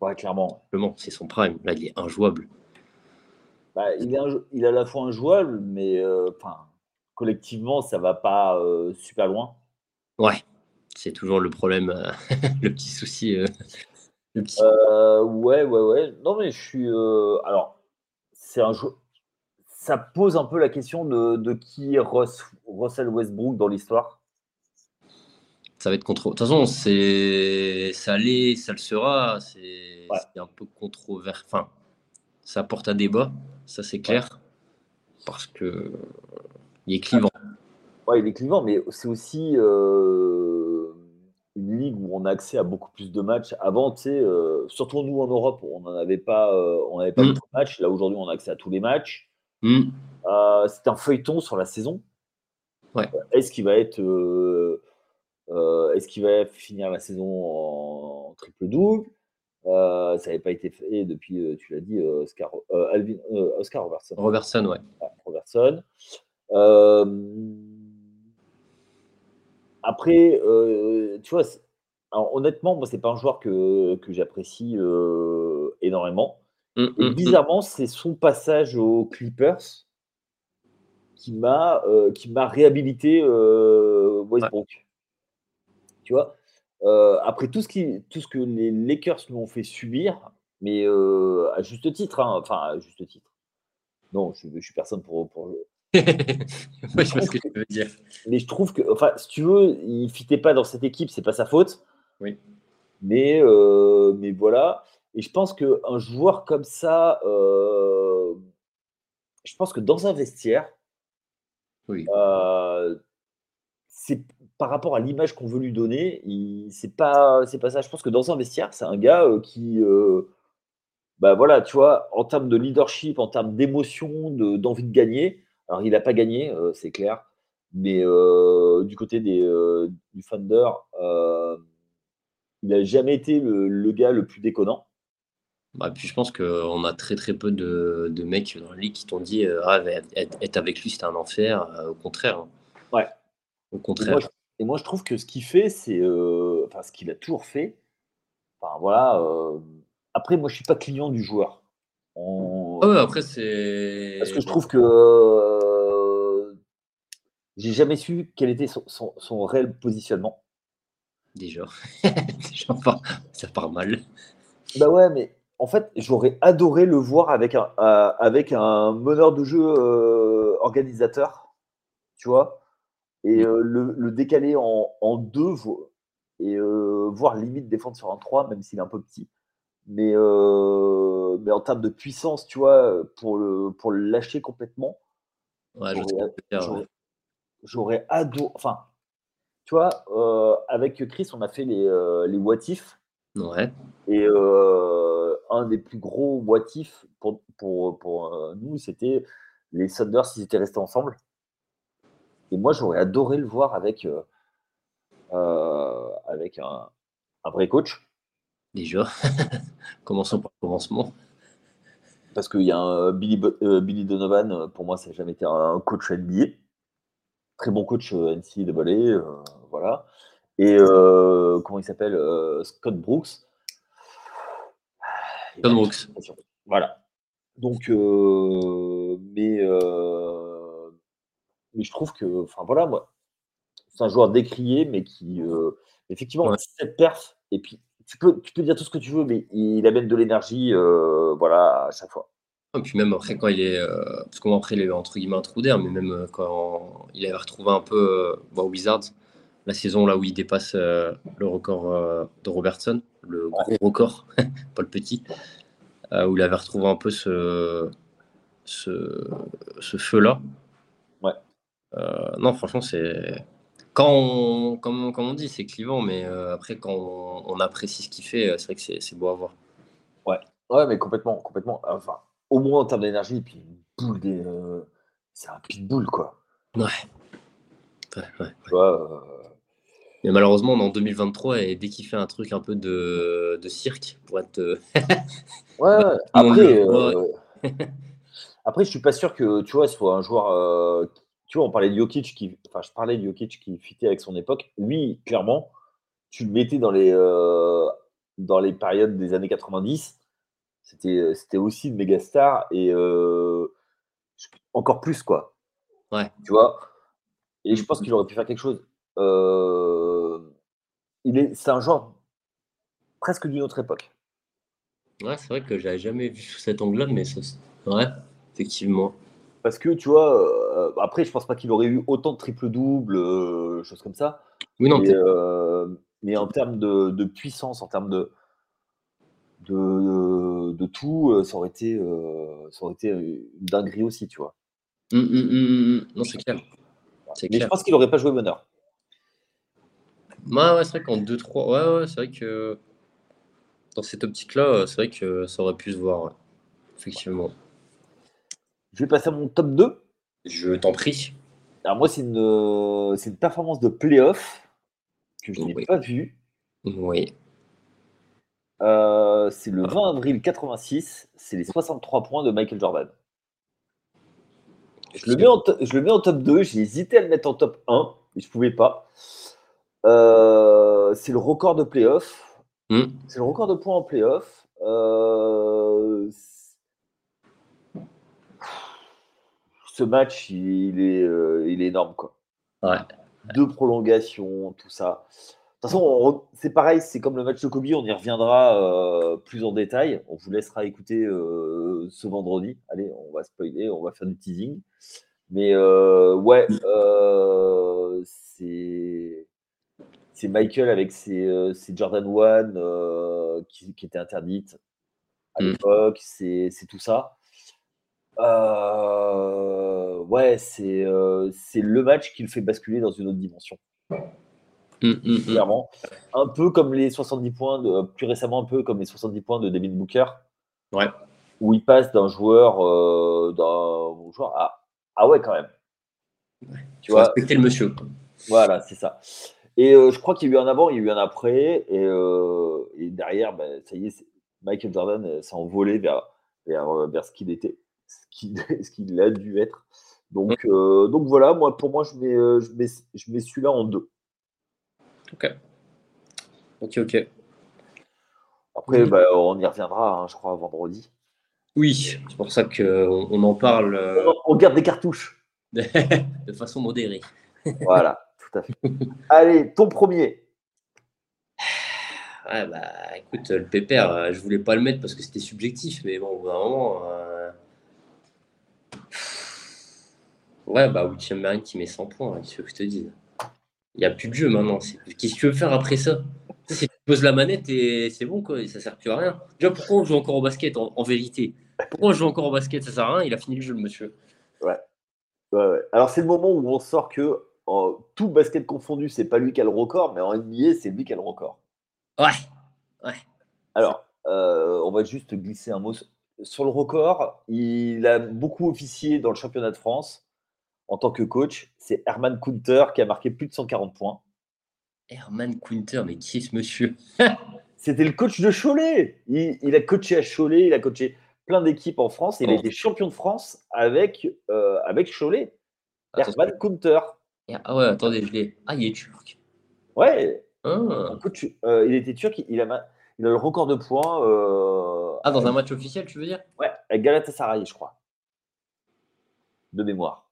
Ouais, clairement. C'est son prime. Là, il est injouable. Bah, il, est il est à la fois injouable, mais euh, collectivement, ça va pas euh, super loin. Ouais, c'est toujours le problème, euh, le petit souci. ouais, ouais, ouais. Non, mais je suis. alors, c'est un jeu. Ça pose un peu la question de, de qui est Russell Westbrook dans l'histoire ça va être contre. De toute façon, c'est ça l'est, ça le sera. C'est un peu controversé. Enfin, ça porte à débat, ça c'est clair, parce que il est clivant. Ouais, il est clivant, mais c'est aussi euh, où on a accès à beaucoup plus de matchs. Avant, euh, surtout nous en Europe, on n'en avait pas, euh, on n'avait pas mm. de matchs. Là aujourd'hui, on a accès à tous les matchs. Mm. c'est un feuilleton sur la saison. Ouais. Est-ce qu'il va être, est-ce qu'il va finir la saison en, triple double ça n'avait pas été fait depuis, tu l'as dit, Oscar, Alvin, Oscar Robertson. Robertson, ouais. Robertson. Après, euh, tu vois, honnêtement, moi, c'est pas un joueur que, j'apprécie euh, énormément. Mmh, et mmh, mmh. bizarrement, c'est son passage aux Clippers qui m'a euh, qui m'a réhabilité Westbrook. Tu vois, après tout ce qui tout ce que les Lakers nous ont fait subir, mais à juste titre, hein, enfin à juste titre. Non, je, je suis personne pour, pour je vois ce que tu veux dire. Mais je trouve que, enfin, si tu veux, il ne fitait pas dans cette équipe, c'est pas sa faute. Oui. Mais, euh, mais voilà. Et je pense qu'un joueur comme ça, euh, je pense que dans un vestiaire, oui. Euh, c'est par rapport à l'image qu'on veut lui donner, c'est pas, c'est pas ça. Je pense que dans un vestiaire, c'est un gars qui, bah voilà, tu vois, en termes de leadership, en termes d'émotion, d'envie de gagner, alors, il n'a pas gagné, c'est clair. Mais du côté des, du Thunder, il n'a jamais été le, gars le plus déconnant. Bah, puis je pense qu'on a très très peu de, de, mecs dans la ligue qui t'ont dit ah, être, avec lui c'était un enfer. au contraire. Hein. Ouais. Au contraire. Et moi, je, trouve que ce qu'il fait, c'est enfin ce qu'il a toujours fait. Enfin voilà. après, moi je suis pas client du joueur. Ah après, c'est. Parce que je trouve que euh, j'ai jamais su quel était son, réel positionnement. Déjà. ça part mal. Bah ouais, mais en fait, j'aurais adoré le voir avec un, euh, avec un meneur de jeu euh, organisateur, tu vois, et mm. le, décaler en, en deux, et voir limite défendre sur un 3, même s'il est un peu petit. Mais, euh, mais en termes de puissance, tu vois, pour le, pour le lâcher complètement, j'aurais adoré. Enfin, tu vois, euh, avec Chris, on a fait les, euh, les what Ouais. Et euh, un des plus gros what pour, pour, pour nous, c'était les Thunders s'ils étaient restés ensemble. Et moi, j'aurais adoré le voir avec, avec un, un vrai coach. Déjà, commençons par le commencement. Parce qu'il y a un Billy, euh, Billy, Donovan, euh, pour moi, ça n'a jamais été un coach NBA. Très bon coach euh, NCAA, euh, voilà. Et comment il s'appelle Scott Brooks. Scott Brooks. Voilà. Donc, mais, mais je trouve que, enfin voilà, moi, c'est un joueur décrié, mais qui, effectivement, cette perf, et puis tu peux, tu peux dire tout ce que tu veux, mais il amène de l'énergie euh, voilà, à chaque fois. Et puis même après, quand il est. Euh, parce qu'après, il a eu entre guillemets un trou d'air, mais même euh, quand il avait retrouvé un peu euh, au Wizards, la saison là où il dépasse le record de Robertson, le gros record, pas le petit, où il avait retrouvé un peu ce, ce, ce feu-là. Ouais. non, franchement, c'est quand on, comme, on dit, c'est clivant, mais euh, après, quand on, apprécie ce qu'il fait, euh, c'est vrai que c'est beau à voir. Ouais, ouais, mais complètement, complètement. Enfin, au moins en termes d'énergie, puis une boule des. Euh, c'est un pitbull, quoi. Ouais. Ouais, ouais. Tu vois, Mais malheureusement, on est en 2023 et dès qu'il fait un truc un peu de, de cirque, pour être. ouais, ouais. Après, après, je suis pas sûr que tu vois, soit un joueur tu vois, on parlait de Jokic qui, enfin, je parlais de Jokic qui fitait avec son époque. Lui, clairement, tu le mettais dans les, euh, dans les périodes des années 90. C'était, c'était aussi une méga star et euh, encore plus, quoi. Ouais. Tu vois? Et je pense qu'il aurait pu faire quelque chose. Euh, il est, c'est un genre presque d'une autre époque. Ouais, c'est vrai que j'avais jamais vu sous cet angle-là, mais ça, ouais, effectivement. Parce que, tu vois, euh, après, je pense pas qu'il aurait eu autant de triple-double, euh, choses comme ça. Oui, non, euh, mais en termes de, puissance, en termes de. De, de, tout, ça aurait, été, ça aurait été une dinguerie aussi, tu vois. Mmh, mmh, mmh, non, c'est clair. Mais je pense qu'il n'aurait pas joué bonheur. Ouais, ouais, c'est vrai qu'en 2-3, ouais, ouais, c'est vrai que dans cette optique-là, c'est vrai que ça aurait pu se voir, effectivement. Je vais passer à mon top 2. Je t'en prie. Alors moi, c'est une, une performance de playoff que je n'ai pas vue. Oui. Euh, c'est le 20 avril 86, c'est les 63 points de Michael Jordan. Je le, mets en je le mets en top 2, j'ai hésité à le mettre en top 1, mais je ne pouvais pas. Euh, c'est le record de playoff. Hmm. C'est le record de points en playoff. Euh, ce match, il est, euh, il est énorme. Quoi. Deux prolongations, tout ça. Toute façon, c'est pareil, c'est comme le match de Kobe, on y reviendra plus en détail. On vous laissera écouter ce vendredi. Allez, on va spoiler, on va faire du teasing. Mais ouais, c'est c'est Michael avec ses, euh, Jordan 1 euh, qui, qui était interdite à mm. l'époque, c'est tout ça. Euh, ouais, c'est le match qui le fait basculer dans une autre dimension. Mm, mm, Clairement. Un peu comme les 70 points, de, plus récemment, un peu comme les 70 points de David Booker. Ouais. Où il passe d'un joueur, d'un joueur à. Ah ouais, quand même. Tu vois. Respecter le monsieur. Voilà, c'est ça. Et euh, je crois qu'il y a eu un avant, il y a eu un après. Et, euh, derrière, ben, ça y est, Michael Jordan euh, s'est envolé vers, vers, ce qu'il était, ce qu'il a dû être. Donc, mmh. donc voilà, moi, pour moi, je mets, je mets, je mets celui-là en deux. Ok. Ok, ok. Après, ben, on y reviendra, hein, je crois, vendredi. Oui, c'est pour ça qu'on on en parle. On, garde des cartouches. de façon modérée. voilà. Allez, ton premier. Ouais, bah écoute, le pépère, euh, je voulais pas le mettre parce que c'était subjectif, mais bon, au bout d'un moment. Euh, ouais, bah William Marine qui met 100 points, qu'est-ce que je te dis Il n'y a plus de jeu maintenant. Qu'est-ce que tu veux faire après ça? Tu poses la manette et c'est bon, quoi, et ça sert plus à rien. Déjà, pourquoi on joue encore au basket en, vérité? Pourquoi on joue encore au basket? Ça sert à rien, il a fini le jeu, le monsieur. Ouais. ouais, ouais. Alors, c'est le moment où on sort que tout basket confondu, c'est pas lui qui a le record, mais en NBA, c'est lui qui a le record. Ouais. ouais. Alors, euh, on va juste glisser un mot sur le record. Il a beaucoup officié dans le championnat de France en tant que coach. C'est Herman Kunter qui a marqué plus de 140 points. Herman Kunter, mais qui est ce monsieur? C'était le coach de Cholet. Il, a coaché à Cholet, il a coaché plein d'équipes en France. Et il a été champion de France avec, euh, avec Cholet. Herman Kunter. Ah ouais, attendez, je l'ai. Ah, il est turc. Ouais. Ah. Euh, il était turc, il a, il a le record de points. Euh, ah, dans un match officiel, tu veux dire? Ouais, avec Galatasaray, je crois. De mémoire.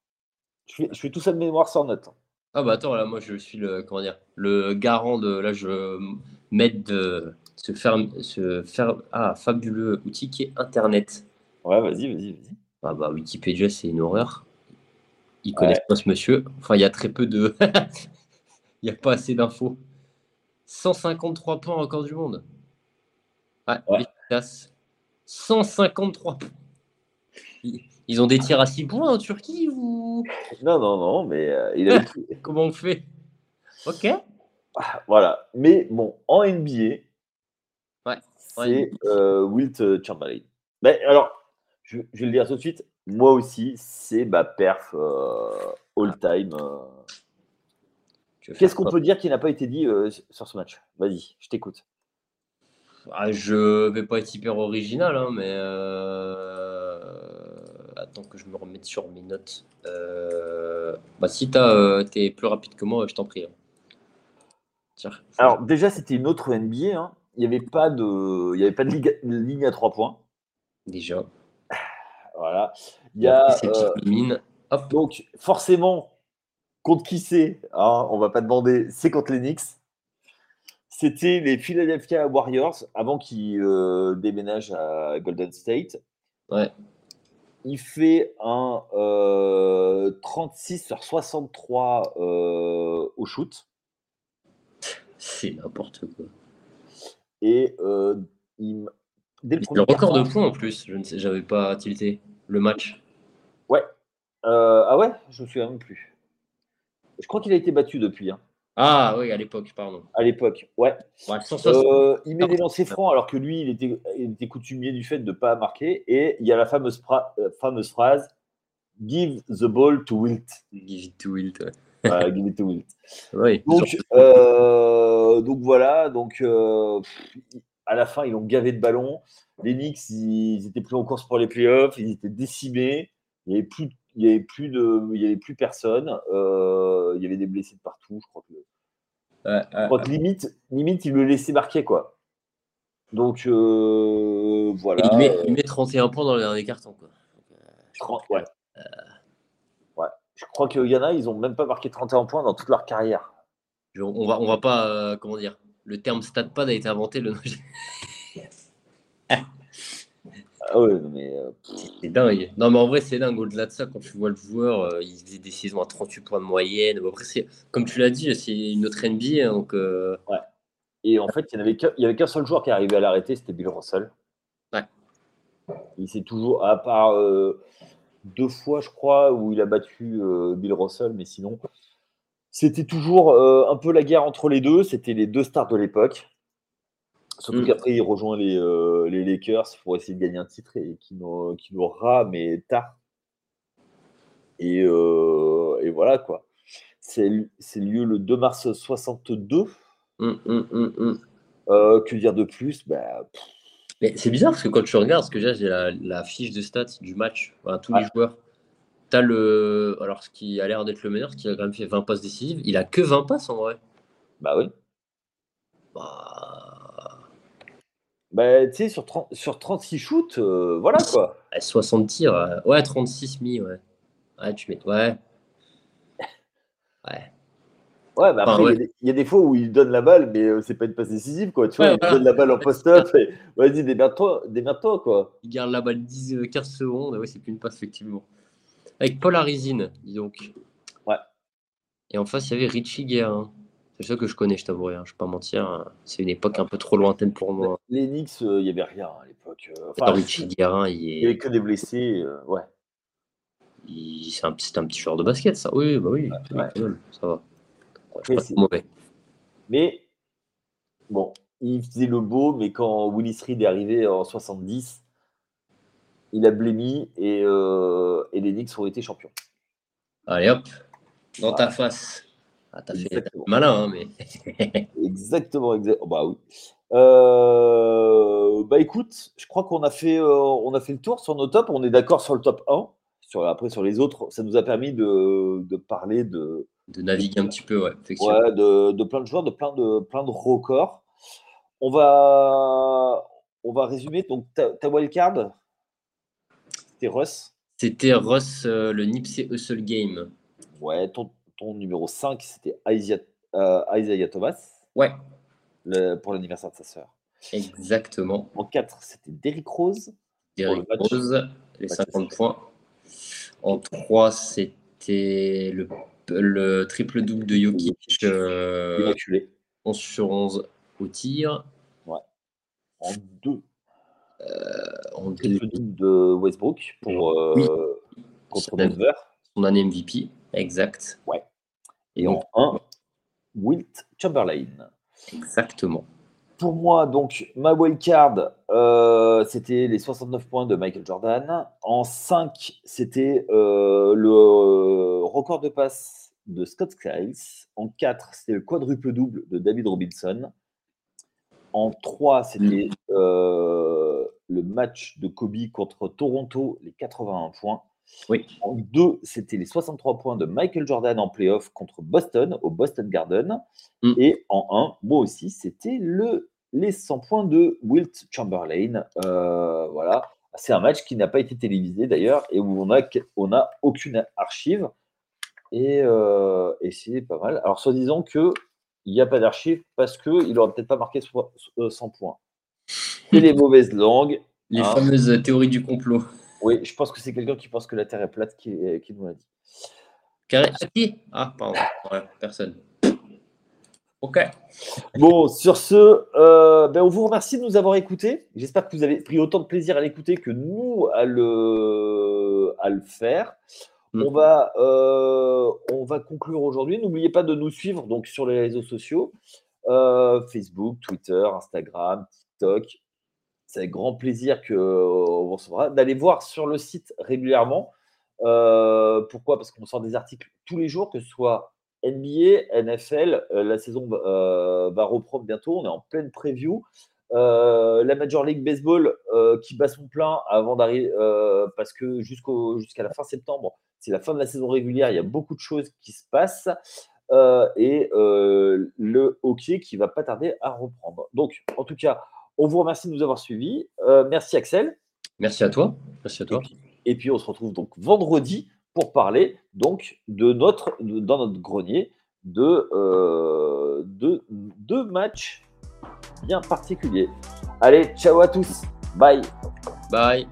Je fais, je fais tout ça de mémoire sans note. Ah bah attends, là, moi je suis le, comment dire, le garant de, là je m'aide de ce, faire, ce ah, fabuleux outil qui est Internet. Ouais, vas-y, vas-y, vas-y. Ah bah Wikipédia, c'est une horreur. Ils connaissent pas ce monsieur. Enfin, il y a très peu de. Il n'y a pas assez d'infos. 153 points record du monde. Ouais, ouais. 153 points. Ils ont des tirs à 6 points en Turquie ou Non, non, non, mais euh, il a... Comment on fait? Ok. Ah, voilà. Mais bon, en NBA, ouais, c'est euh, Wilt Chamberlain. Mais alors, je, je, vais le dire tout de suite, moi aussi, c'est ma perf euh, all-time. Euh. Qu'est-ce qu'on peut dire qui n'a pas été dit euh, sur ce match? Vas-y, je t'écoute. Ah, je vais pas être hyper original, hein, mais attends que je me remette sur mes notes. Bah, si tu es plus rapide que moi, je t'en prie. Hein. Alors déjà, c'était une autre NBA. Hein. Il n'y avait pas de, il y avait pas de ligne à trois points. Déjà. Voilà. Il y a. Euh, donc, forcément, contre qui c'est hein, On va pas demander. C'est contre les Knicks. C'était les Philadelphia Warriors avant qu'ils euh, déménagent à Golden State. Ouais. Il fait un 36 euh, sur 63 au shoot. C'est n'importe quoi. Et il, dès le. Le record de points en plus, je ne sais, j'avais pas tilté le match. Ouais. Euh, ah ouais, je me souviens même plus. Je crois qu'il a été battu depuis. Hein. Ah oui, à l'époque, pardon. À l'époque, ouais. Euh, il met des lancers francs alors que lui, il était, était coutumier du fait de ne pas marquer. Et il y a la fameuse, euh, fameuse phrase Give the ball to Wilt. Give it to Wilt. give it to Wilt. donc, euh, donc voilà, donc à la fin, ils ont gavé de ballons. Les Knicks, ils, étaient plus en course pour les playoffs, ils étaient décimés. Il n'y avait plus de il n'y avait plus de, il y avait plus personne. Euh, il y avait des blessés de partout. Je crois que, limite, limite, il le laissait marquer quoi. Donc euh, voilà. Il met, il met, 31 points dans le dernier carton quoi. ouais. ouais. Je crois qu'il y en a, ils n'ont même pas marqué 31 points dans toute leur carrière. On va, on va pas, euh, comment dire, le terme stat pad a été inventé le. Ah ouais, mais. Euh, c'est dingue. Non, mais en vrai, c'est dingue. Au-delà de ça, quand tu vois le joueur, euh, il faisait des saisons à 38 points de moyenne. après, comme tu l'as dit, c'est une autre NBA. Hein, donc, euh, Ouais. Et en fait, il n'y avait qu'un seul joueur qui arrivait à l'arrêter, c'était Bill Russell. Ouais. Il s'est toujours, à part deux fois, je crois, où il a battu Bill Russell, mais sinon, c'était toujours un peu la guerre entre les deux. C'était les deux stars de l'époque. Surtout mmh. qu'après, il rejoint les, euh, les, Lakers pour essayer de gagner un titre et qui l'aura, mais tard. Et, euh, et voilà, quoi. C'est lieu le 2 mars 62. Mmh, mmh, euh, que dire de plus? Bah, mais C'est bizarre parce que quand tu regardes, parce que j'ai la, la, fiche de stats du match, tous les joueurs. Tu as le. Alors, ce qui a l'air d'être le meilleur, qui a quand même fait 20 passes décisives, il a que 20 passes en vrai. Bah oui. Bah bah, tu sais, sur, sur 36 shoots, euh, voilà quoi. 60 tirs, ouais, 36 mi, ouais. Ouais, tu mets. Ouais. Ouais. Ouais, mais après, il y, a des fois où il donne la balle, mais euh, c'est pas une passe décisive, quoi. Tu vois, il donne la balle en post-up, vas-y, démerde-toi, démerde-toi, quoi. Il garde la balle 10, 15 euh, secondes, ouais, c'est plus une passe, effectivement. Avec Paul Arizine, dis donc. Ouais. Et en face, il y avait Richie Guerrin. C'est ça que je connais, je t'avouerai, hein, je ne vais pas mentir. C'est une époque un peu trop lointaine pour moi. Les Knicks, euh, il n'y avait rien à l'époque. Euh, enfin, il n'y avait que des blessés. Euh, ouais. C'est un, un, petit joueur de basket, ça. Oui, bah oui, ça va. mais, mauvais. mais bon, il faisait le beau, mais quand Willis Reed est arrivé en 70, il a blémi et, et les Knicks ont été champions. Allez hop, dans ta face. Ah, t'as fait malin, hein, mais. exactement, exactement. Bah oui. Euh, bah écoute, je crois qu'on a fait, euh, on a fait le tour sur nos tops. On est d'accord sur le top 1. Sur, après, sur les autres, ça nous a permis de, de parler de. De naviguer un petit peu, ouais. ouais de, de, plein de joueurs, de plein de, plein de records. On va, on va résumer. Donc, ta, ta wildcard, c'était Russ. C'était Russ, euh, le Nipsey Hustle Game. Ouais, ton, ton numéro 5, c'était Isaiah, euh, Thomas. Ouais. pour l'anniversaire de sa sœur. Exactement. En 4, c'était Derrick Rose. Derrick Rose, les 50 points. En 3, c'était le, le triple-double de Jokic. Euh, 11 sur 11 au tir. Ouais. En 2, euh, en triple-double de Westbrook pour, euh, contre Denver. Son année MVP. Exact. Ouais. Et en 1, Wilt Chamberlain. Exactement. Pour moi, donc, ma wildcard, euh, c'était les 69 points de Michael Jordan. En 5, c'était euh, le euh, record de passe de Scott Skiles. En 4, c'était le quadruple-double de David Robinson. En 3, c'était mm. le match de Kobe contre Toronto, les 81 points. Oui. En deux, c'était les 63 points de Michael Jordan en playoff contre Boston, au Boston Garden. Mm. Et en un, moi aussi, c'était le, les 100 points de Wilt Chamberlain. Euh, voilà. C'est un match qui n'a pas été télévisé d'ailleurs et où on n'a on a aucune archive. Et, euh, et c'est pas mal. Alors, soit disant qu'il n'y a pas d'archive parce qu'il n'aurait peut-être pas marqué 100 euh, points. Et les mauvaises langues. Les hein. fameuses théories du complot. Oui, je pense que c'est quelqu'un qui pense que la Terre est plate qui, nous l'a dit. Qui Ah, pardon, personne. Ok. Bon, sur ce, euh, ben, on vous remercie de nous avoir écoutés. J'espère que vous avez pris autant de plaisir à l'écouter que nous à le, à le faire. Mm. On, va, euh, on va conclure aujourd'hui. N'oubliez pas de nous suivre donc, sur les réseaux sociaux euh, Facebook, Twitter, Instagram, TikTok. C'est avec grand plaisir qu'on vous recevra. D'aller voir sur le site régulièrement. pourquoi? Parce qu'on sort des articles tous les jours, que ce soit NBA, NFL, euh, la saison euh, va reprendre bientôt. On est en pleine preview. Euh, la Major League Baseball qui bat son plein avant d'arriver, parce que jusqu'à la fin septembre, c'est la fin de la saison régulière, il y a beaucoup de choses qui se passent. et le hockey qui va pas tarder à reprendre. Donc, en tout cas, on vous remercie de nous avoir suivis. merci Axel. Merci à toi. Merci à toi. et puis on se retrouve donc vendredi pour parler donc de notre, dans notre grenier de, euh, de deux matchs bien particuliers. Allez, ciao à tous. Bye. Bye.